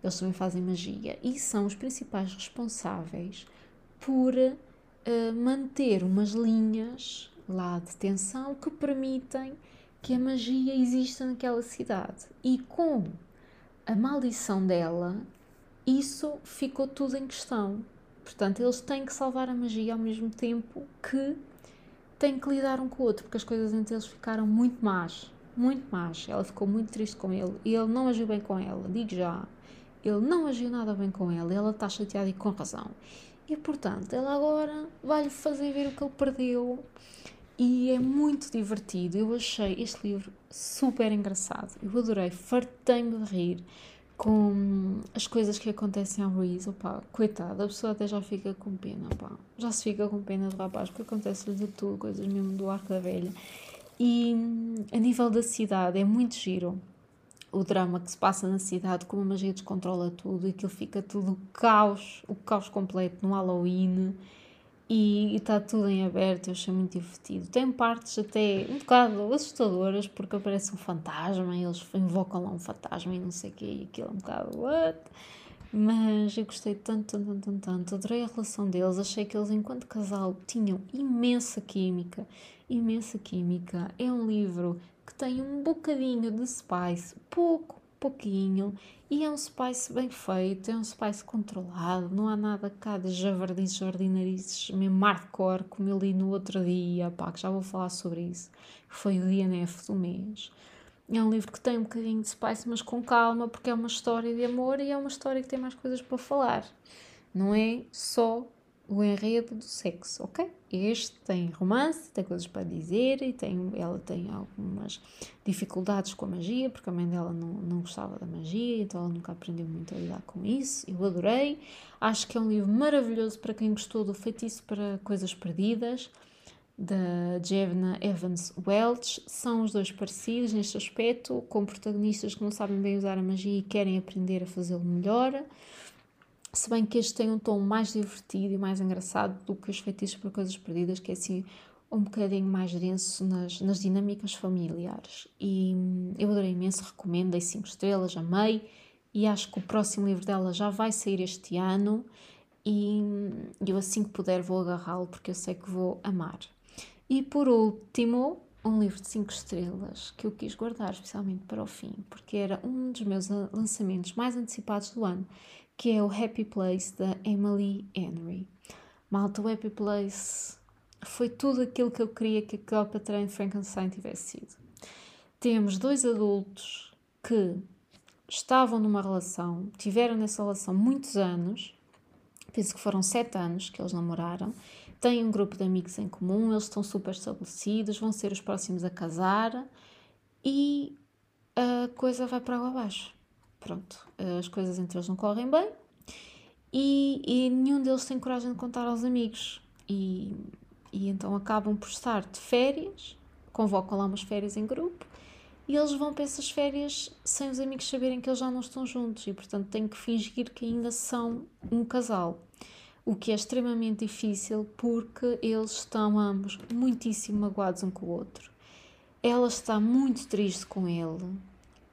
eles também fazem magia e são os principais responsáveis por uh, manter umas linhas lá de tensão que permitem que a magia exista naquela cidade. E com a maldição dela, isso ficou tudo em questão. Portanto, eles têm que salvar a magia ao mesmo tempo que têm que lidar um com o outro, porque as coisas entre eles ficaram muito más. Muito más. Ela ficou muito triste com ele e ele não agiu bem com ela, digo já ele não agiu nada bem com ela, ela está chateada e com razão. E portanto, ela agora vai-lhe fazer ver o que ele perdeu e é muito divertido. Eu achei este livro super engraçado. Eu adorei, fartei-me de rir com as coisas que acontecem ao Reese. Opa, coitada, a pessoa até já fica com pena, opa. já se fica com pena do rapaz, porque acontece-lhe de tudo, coisas mesmo do arco da velha. E a nível da cidade é muito giro o drama que se passa na cidade, como a magia descontrola tudo e aquilo fica tudo caos, o caos completo no Halloween e está tudo em aberto, eu achei muito divertido. Tem partes até um bocado assustadoras porque aparece um fantasma e eles invocam lá um fantasma e não sei o que, e aquilo é um bocado what? Mas eu gostei tanto, tanto, tanto, tanto, adorei a relação deles, achei que eles enquanto casal tinham imensa química, imensa química. É um livro que tem um bocadinho de spice, pouco, pouquinho, e é um spice bem feito, é um spice controlado, não há nada cá de javardices, jardinarices, mesmo hardcore, como eu li no outro dia, pá, que já vou falar sobre isso, foi o DNF do mês. É um livro que tem um bocadinho de spice, mas com calma, porque é uma história de amor e é uma história que tem mais coisas para falar. Não é só o enredo do sexo, ok? Este tem romance, tem coisas para dizer e tem, ela tem algumas dificuldades com a magia, porque a mãe dela não, não gostava da magia, então ela nunca aprendeu muito a lidar com isso. Eu adorei. Acho que é um livro maravilhoso para quem gostou do Feitiço para Coisas Perdidas, da Jevna Evans Welch. São os dois parecidos neste aspecto, com protagonistas que não sabem bem usar a magia e querem aprender a fazê-lo melhor. Se bem que este tem um tom mais divertido e mais engraçado do que os feitiços por coisas perdidas, que é assim um bocadinho mais denso nas, nas dinâmicas familiares. E hum, eu adorei imenso, recomendo, dei 5 estrelas, amei. E acho que o próximo livro dela já vai sair este ano. E hum, eu assim que puder vou agarrá-lo porque eu sei que vou amar. E por último, um livro de 5 estrelas que eu quis guardar especialmente para o fim, porque era um dos meus lançamentos mais antecipados do ano, que é o Happy Place da Emily Henry. Malta, o Happy Place foi tudo aquilo que eu queria que a Cleopatra de Frankenstein tivesse sido. Temos dois adultos que estavam numa relação, tiveram nessa relação muitos anos, penso que foram sete anos que eles namoraram, têm um grupo de amigos em comum, eles estão super estabelecidos, vão ser os próximos a casar e a coisa vai para água abaixo pronto, as coisas entre eles não correm bem e, e nenhum deles tem coragem de contar aos amigos. E, e então acabam por estar de férias, convocam lá umas férias em grupo e eles vão para essas férias sem os amigos saberem que eles já não estão juntos e, portanto, têm que fingir que ainda são um casal. O que é extremamente difícil porque eles estão ambos muitíssimo magoados um com o outro. Ela está muito triste com ele,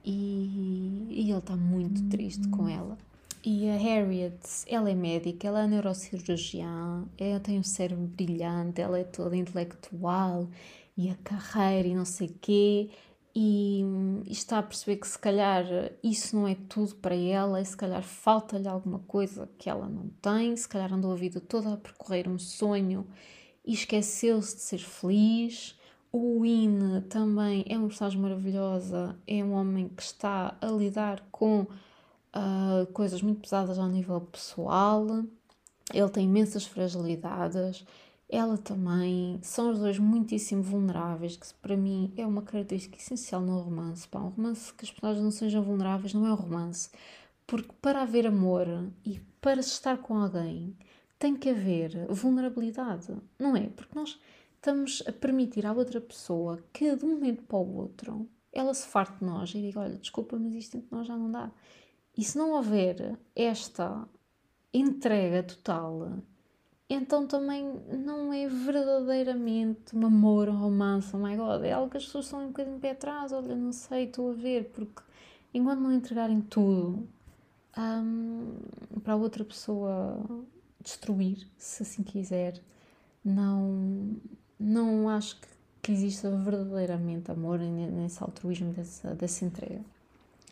e, e ele está muito triste com ela. E a Harriet, ela é médica, ela é neurocirurgiã, ela tem um cérebro brilhante, ela é toda intelectual e a carreira e não sei o quê. E, e, está a perceber que se calhar isso não é tudo para ela, e se calhar falta-lhe alguma coisa que ela não tem, se calhar andou a vida toda a percorrer um sonho e esqueceu-se de ser feliz. O Win também é uma personagem maravilhosa, é um homem que está a lidar com uh, coisas muito pesadas ao nível pessoal, ele tem imensas fragilidades, ela também, são os dois muitíssimo vulneráveis, que para mim é uma característica essencial no romance. Pá, um romance que as personagens não sejam vulneráveis não é um romance, porque para haver amor e para se estar com alguém tem que haver vulnerabilidade, não é? Porque nós estamos a permitir à outra pessoa que de um momento para o outro ela se farte de nós e diga: Olha, desculpa, mas isto entre nós já não dá. E se não houver esta entrega total, então também não é verdadeiramente um amor, um romance, oh my god. É algo que as pessoas estão um bocadinho de pé atrás. Olha, não sei, estou a ver, porque enquanto não entregarem tudo um, para a outra pessoa destruir, se assim quiser, não, não acho que, que exista verdadeiramente amor nesse altruísmo dessa, dessa entrega.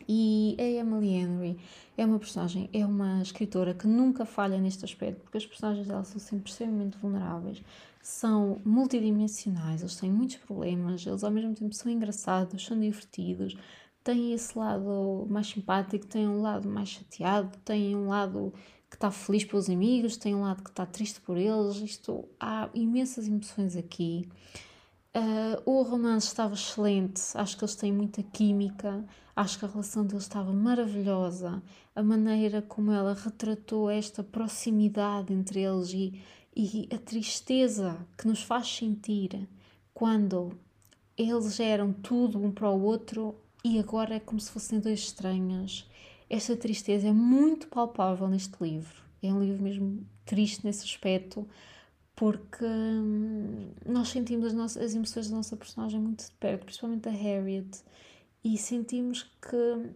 E a Emily Henry é uma personagem, é uma escritora que nunca falha neste aspecto, porque as personagens dela são sempre extremamente vulneráveis, são multidimensionais, eles têm muitos problemas, eles ao mesmo tempo são engraçados, são divertidos, têm esse lado mais simpático, têm um lado mais chateado, têm um lado que está feliz pelos amigos, tem um lado que está triste por eles. Isto há imensas emoções aqui. Uh, o romance estava excelente, acho que eles têm muita química, acho que a relação deles estava maravilhosa, a maneira como ela retratou esta proximidade entre eles e, e a tristeza que nos faz sentir quando eles eram tudo um para o outro e agora é como se fossem dois estranhos. Esta tristeza é muito palpável neste livro, é um livro mesmo triste nesse aspecto porque hum, nós sentimos as, nossas, as emoções da nossa personagem muito de perto, principalmente a Harriet, e sentimos que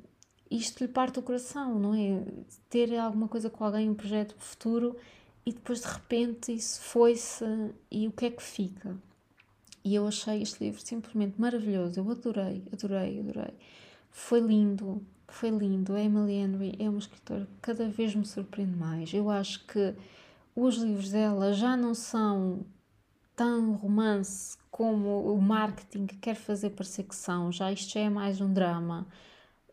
isto lhe parte o coração, não é? Ter alguma coisa com alguém, um projeto futuro, e depois de repente isso foi-se, e o que é que fica? E eu achei este livro simplesmente maravilhoso, eu adorei, adorei, adorei. Foi lindo, foi lindo. A Emily Henry é uma escritora que cada vez me surpreende mais. Eu acho que os livros dela já não são tão romance como o marketing quer fazer parecer que são. Já isto já é mais um drama,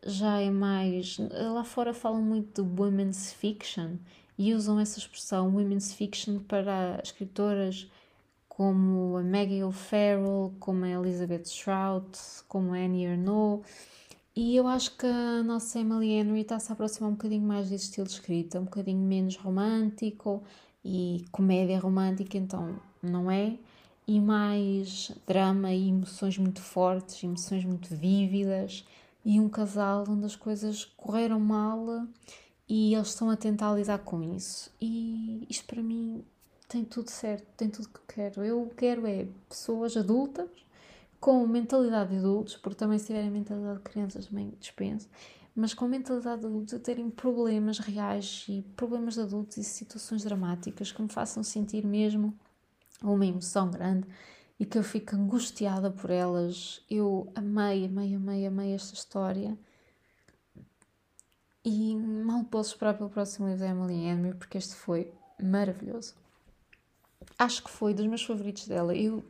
já é mais. Lá fora falam muito de women's fiction e usam essa expressão women's fiction para escritoras como a Maggie O'Farrell, como a Elizabeth Shrout, como a Annie Ernaux. E eu acho que a nossa Emily Henry está-se a aproximar um bocadinho mais desse estilo de escrita, um bocadinho menos romântico e comédia romântica, então não é, e mais drama e emoções muito fortes, emoções muito vívidas, e um casal onde as coisas correram mal e eles estão a tentar lidar com isso. E isto para mim tem tudo certo, tem tudo que quero. Eu quero é pessoas adultas com mentalidade de adultos, porque também se tiverem mentalidade de crianças também dispenso, mas com mentalidade de adultos a terem problemas reais e problemas de adultos e situações dramáticas que me façam sentir mesmo uma emoção grande e que eu fico angustiada por elas. Eu amei, amei, amei, amei esta história. E mal posso esperar pelo próximo livro da Emily Henry, porque este foi maravilhoso. Acho que foi dos meus favoritos dela. Eu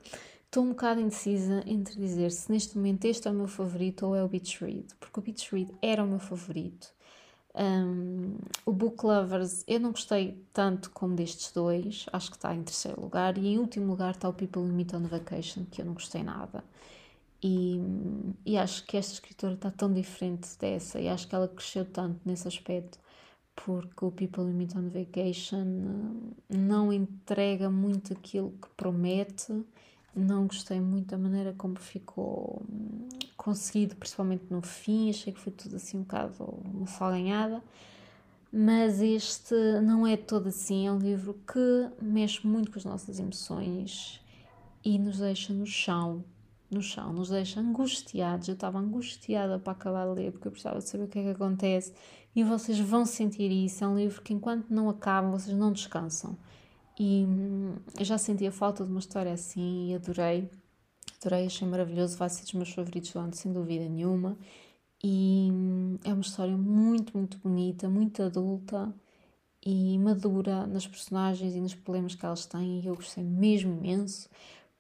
Estou um bocado indecisa entre dizer se neste momento este é o meu favorito ou é o Beach Read, porque o Beach Read era o meu favorito. Um, o Book Lovers eu não gostei tanto como destes dois, acho que está em terceiro lugar, e em último lugar está o People Meet on Vacation, que eu não gostei nada. E, e acho que esta escritora está tão diferente dessa, e acho que ela cresceu tanto nesse aspecto, porque o People Meet on Vacation não entrega muito aquilo que promete não gostei muito da maneira como ficou hum, conseguido, principalmente no fim. Achei que foi tudo assim um bocado uma salganhada. Mas este não é todo assim. É um livro que mexe muito com as nossas emoções e nos deixa no chão. No chão, nos deixa angustiados. Eu estava angustiada para acabar de ler porque eu precisava de saber o que é que acontece e vocês vão sentir isso. É um livro que, enquanto não acaba, vocês não descansam. E hum, eu já sentia falta de uma história assim e adorei. Adorei, achei maravilhoso, vai ser dos meus favoritos do ano, sem dúvida nenhuma. E hum, é uma história muito, muito bonita, muito adulta e madura nas personagens e nos problemas que elas têm, e eu gostei mesmo imenso.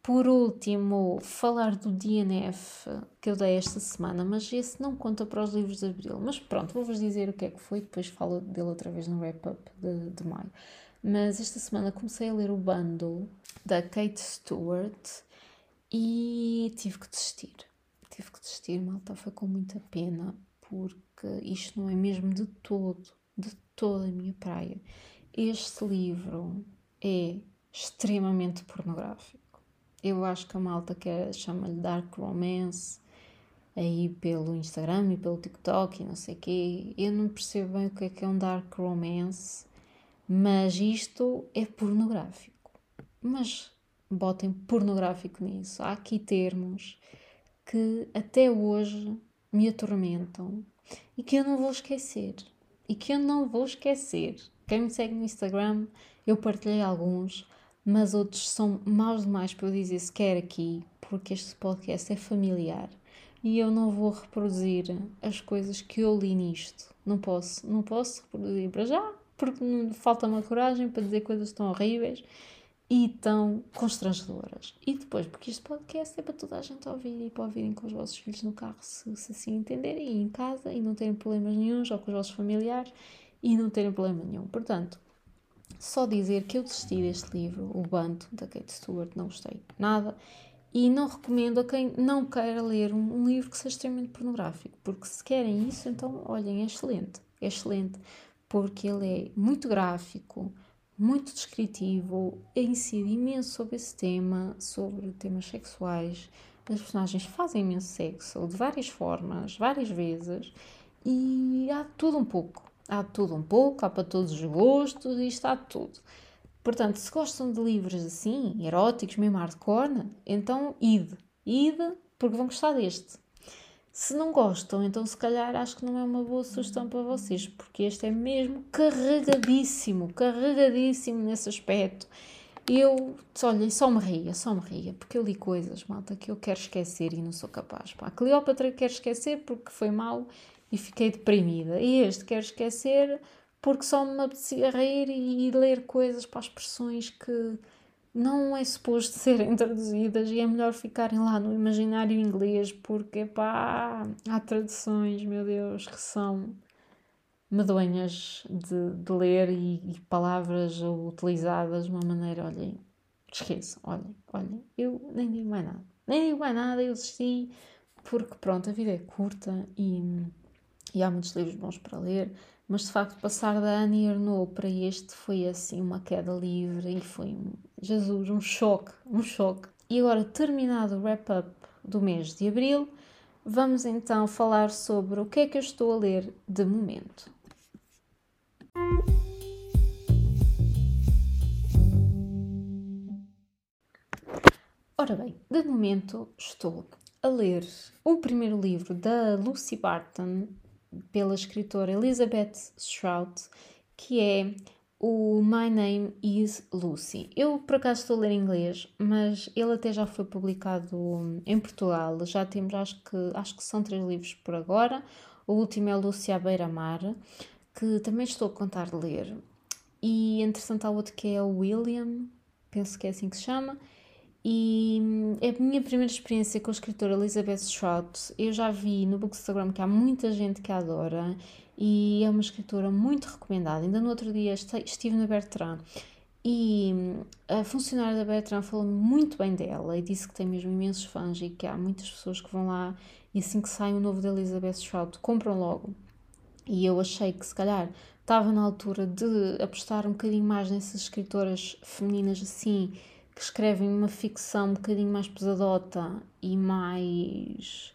Por último, falar do DNF que eu dei esta semana, mas esse não conta para os livros de abril. Mas pronto, vou-vos dizer o que é que foi, depois falo dele outra vez no wrap-up de, de maio. Mas esta semana comecei a ler o bundle da Kate Stewart e tive que desistir. Tive que desistir, malta, foi com muita pena, porque isto não é mesmo de todo, de toda a minha praia. Este livro é extremamente pornográfico. Eu acho que a malta quer chama-lhe Dark Romance aí pelo Instagram e pelo TikTok e não sei o quê. Eu não percebo bem o que é que é um Dark Romance mas isto é pornográfico. Mas botem pornográfico nisso. Há aqui termos que até hoje me atormentam e que eu não vou esquecer. E que eu não vou esquecer. Quem me segue no Instagram, eu partilhei alguns, mas outros são maus demais para eu dizer sequer aqui, porque este podcast é familiar e eu não vou reproduzir as coisas que eu li nisto. Não posso, não posso reproduzir para já, porque falta uma coragem para dizer coisas tão horríveis e tão constrangedoras. E depois, porque este podcast é para toda a gente ouvir e para ouvirem com os vossos filhos no carro, se, se assim entenderem, e em casa e não terem problemas nenhums, ou com os vossos familiares e não terem problema nenhum. Portanto, só dizer que eu desisti deste livro, O Bando, da Kate Stewart, não gostei nada. E não recomendo a quem não queira ler um, um livro que seja extremamente pornográfico, porque se querem isso, então olhem, é excelente, é excelente, porque ele é muito gráfico, muito descritivo, incide imenso sobre esse tema, sobre temas sexuais. As personagens fazem imenso sexo de várias formas, várias vezes, e há tudo um pouco. Há tudo um pouco, há para todos os gostos e está tudo. Portanto, se gostam de livros assim, eróticos, mesmo hardcore, então ide. Ide, porque vão gostar deste. Se não gostam, então se calhar acho que não é uma boa sugestão para vocês, porque este é mesmo carregadíssimo, carregadíssimo nesse aspecto. Eu, olha, só me ria, só me ria, porque eu li coisas, malta, que eu quero esquecer e não sou capaz. Pá, a Cleópatra quero esquecer porque foi mal e fiquei deprimida. E este quero esquecer porque só me apetecia rir e, e ler coisas para expressões que não é suposto serem traduzidas e é melhor ficarem lá no imaginário inglês porque pá, há traduções, meu Deus, que são medonhas de, de ler e, e, palavras utilizadas de uma maneira, olhem, esqueçam, olhem, olhem, eu nem digo mais nada, nem digo mais nada, eu desisti porque pronto, a vida é curta e, e há muitos livros bons para ler mas de facto passar da Annie Ernaux para este foi assim uma queda livre e foi, Jesus, um choque, um choque. E agora, terminado o wrap-up do mês de Abril, vamos então falar sobre o que é que eu estou a ler de momento. Ora bem, de momento estou a ler o primeiro livro da Lucy Barton, pela escritora Elizabeth Strout, que é o My Name is Lucy. Eu por acaso estou a ler em inglês, mas ele até já foi publicado em Portugal. Já temos, acho que, acho que são três livros por agora. O último é Lucy à beira-mar, que também estou a contar de ler. E entretanto há outro que é o William, penso que é assim que se chama, e hum, é a minha primeira experiência com a escritora Elizabeth Strout. Eu já vi no Bookstagram que há muita gente que a adora e é uma escritora muito recomendada. Ainda no outro dia estive na Bertrand e hum, a funcionária da Bertrand falou muito bem dela e disse que tem mesmo imensos fãs e que há muitas pessoas que vão lá e assim que sai um novo da Elizabeth Strout compram logo. E eu achei que se calhar estava na altura de apostar um bocadinho mais nessas escritoras femininas assim escrevem uma ficção um bocadinho mais pesadota e mais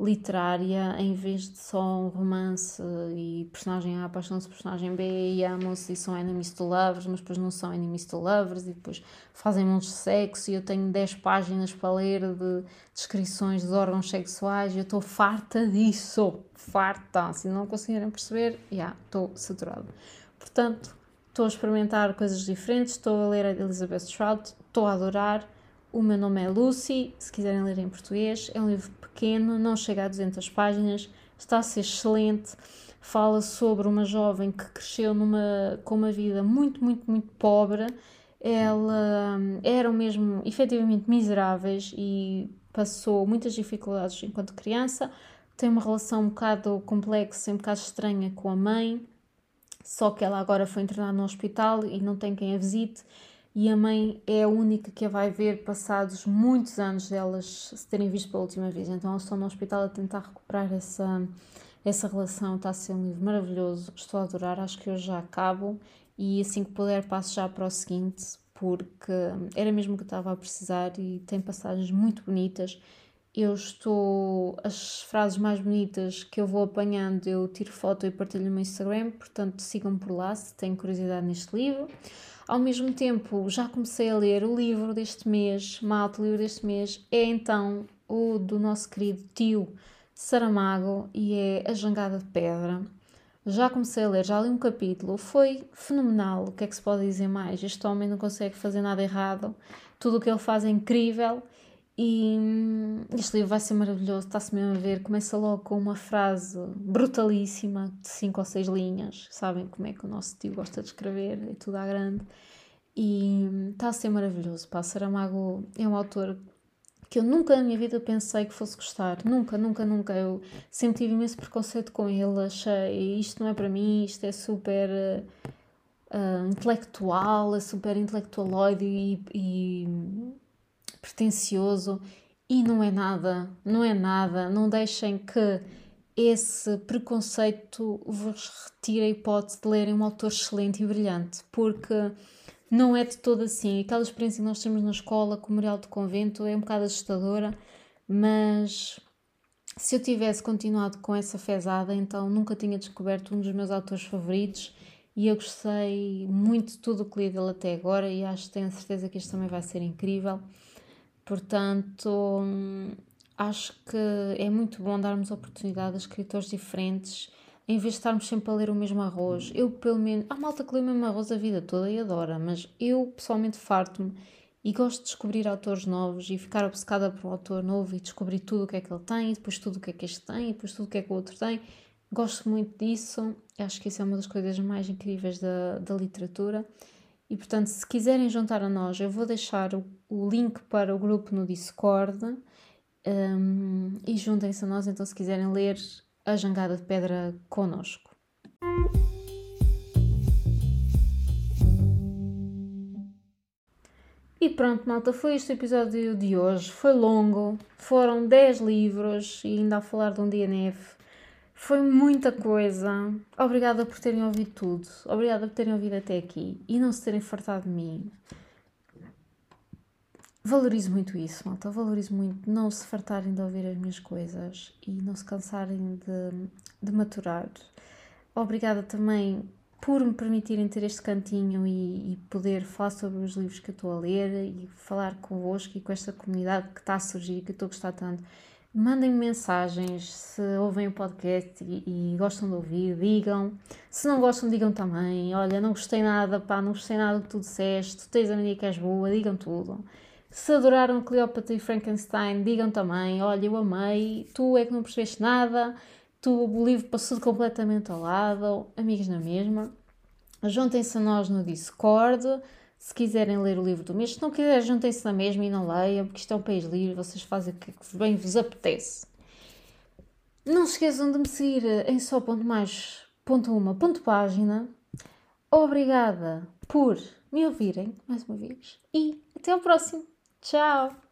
literária em vez de só um romance e personagem A apaixona-se por personagem B e amam-se e são enemies to lovers, mas depois não são enemies to lovers e depois fazem montes de sexo e eu tenho 10 páginas para ler de descrições dos órgãos sexuais e eu estou farta disso, farta, se não conseguirem perceber, já, yeah, estou saturada. Portanto, estou a experimentar coisas diferentes, estou a ler a Elizabeth Strout, estou a adorar. O meu nome é Lucy, se quiserem ler em português. É um livro pequeno, não chega a 200 páginas, está a ser excelente. Fala sobre uma jovem que cresceu numa, com uma vida muito, muito, muito pobre. Ela hum, eram mesmo efetivamente miseráveis e passou muitas dificuldades enquanto criança. Tem uma relação um bocado complexa, um bocado estranha com a mãe só que ela agora foi internada no hospital e não tem quem a visite e a mãe é a única que a vai ver passados muitos anos delas se terem visto pela última vez. Então elas estão no hospital a tentar recuperar essa, essa relação. Está a ser um livro maravilhoso, estou a adorar, acho que hoje já acabo e assim que puder passo já para o seguinte, porque era mesmo que eu estava a precisar e tem passagens muito bonitas eu estou. As frases mais bonitas que eu vou apanhando, eu tiro foto e partilho no meu Instagram, portanto sigam por lá se têm curiosidade neste livro. Ao mesmo tempo, já comecei a ler o livro deste mês, malta, o livro deste mês, é então o do nosso querido tio Saramago e é A Jangada de Pedra. Já comecei a ler, já li um capítulo, foi fenomenal. O que é que se pode dizer mais? Este homem não consegue fazer nada errado, tudo o que ele faz é incrível e hum, este livro vai ser maravilhoso, está-se mesmo a ver. Começa logo com uma frase brutalíssima, de cinco ou seis linhas. Sabem como é que o nosso tio gosta de escrever, é tudo à grande. E hum, está a ser maravilhoso. Pá, Saramago é um autor que eu nunca na minha vida pensei que fosse gostar. Nunca, nunca, nunca. Eu sempre tive imenso preconceito com ele. Achei isto não é para mim, isto é super uh, intelectual, é super intelectualoide e, e pretencioso e não é nada, não é nada. Não deixem que esse preconceito vos retire a hipótese de lerem um autor excelente e brilhante, porque não é de todo assim. Aquela experiência que nós temos na escola com o Memorial do Convento é um bocado assustadora, mas se eu tivesse continuado com essa fezada, então nunca tinha descoberto um dos meus autores favoritos e eu gostei muito de tudo o que li dele até agora e acho tenho certeza que isto também vai ser incrível. Portanto, acho que é muito bom darmos oportunidade a escritores diferentes em vez de estarmos sempre a ler o mesmo arroz. Eu, pelo menos, há malta que lê o mesmo arroz a vida toda e adora, mas eu pessoalmente farto-me e gosto de descobrir autores novos e ficar obcecada por um autor novo e descobrir tudo o que é que ele tem, e depois tudo o que é que este tem, e depois tudo o que é que o outro tem. Gosto muito disso, acho que isso é uma das coisas mais incríveis da, da literatura. E portanto, se quiserem juntar a nós, eu vou deixar o, o link para o grupo no Discord um, e juntem-se a nós então se quiserem ler A Jangada de Pedra connosco. E pronto, malta, foi este o episódio de hoje. Foi longo, foram 10 livros e ainda a falar de um DNF. Foi muita coisa. Obrigada por terem ouvido tudo. Obrigada por terem ouvido até aqui e não se terem fartado de mim. Valorizo muito isso, malta. Valorizo muito não se fartarem de ouvir as minhas coisas e não se cansarem de, de maturar. Obrigada também por me permitirem ter este cantinho e, e, poder falar sobre os livros que eu estou a ler e falar convosco e com esta comunidade que está a surgir, que eu estou a gostar tanto. Mandem-me mensagens se ouvem o podcast e, e, gostam de ouvir, digam. Se não gostam, digam também. Olha, não gostei nada, pá, não gostei nada do que tu disseste, tu tens a mania que és boa, digam tudo. Se adoraram Cleópatra e Frankenstein, digam também. Olha, eu amei, tu é que não percebeste nada, tu, o livro passou completamente ao lado, amigos na mesma. Juntem-se a nós no Discord se quiserem ler o livro do mês. Se não quiserem, juntem-se na mesma e não leiam, porque isto é um país livre, vocês fazem o que bem vos apetece. Não se esqueçam de me seguir em só ponto mais ponto uma ponto página. Obrigada por me ouvirem mais uma vez e até ao próximo. Tchau!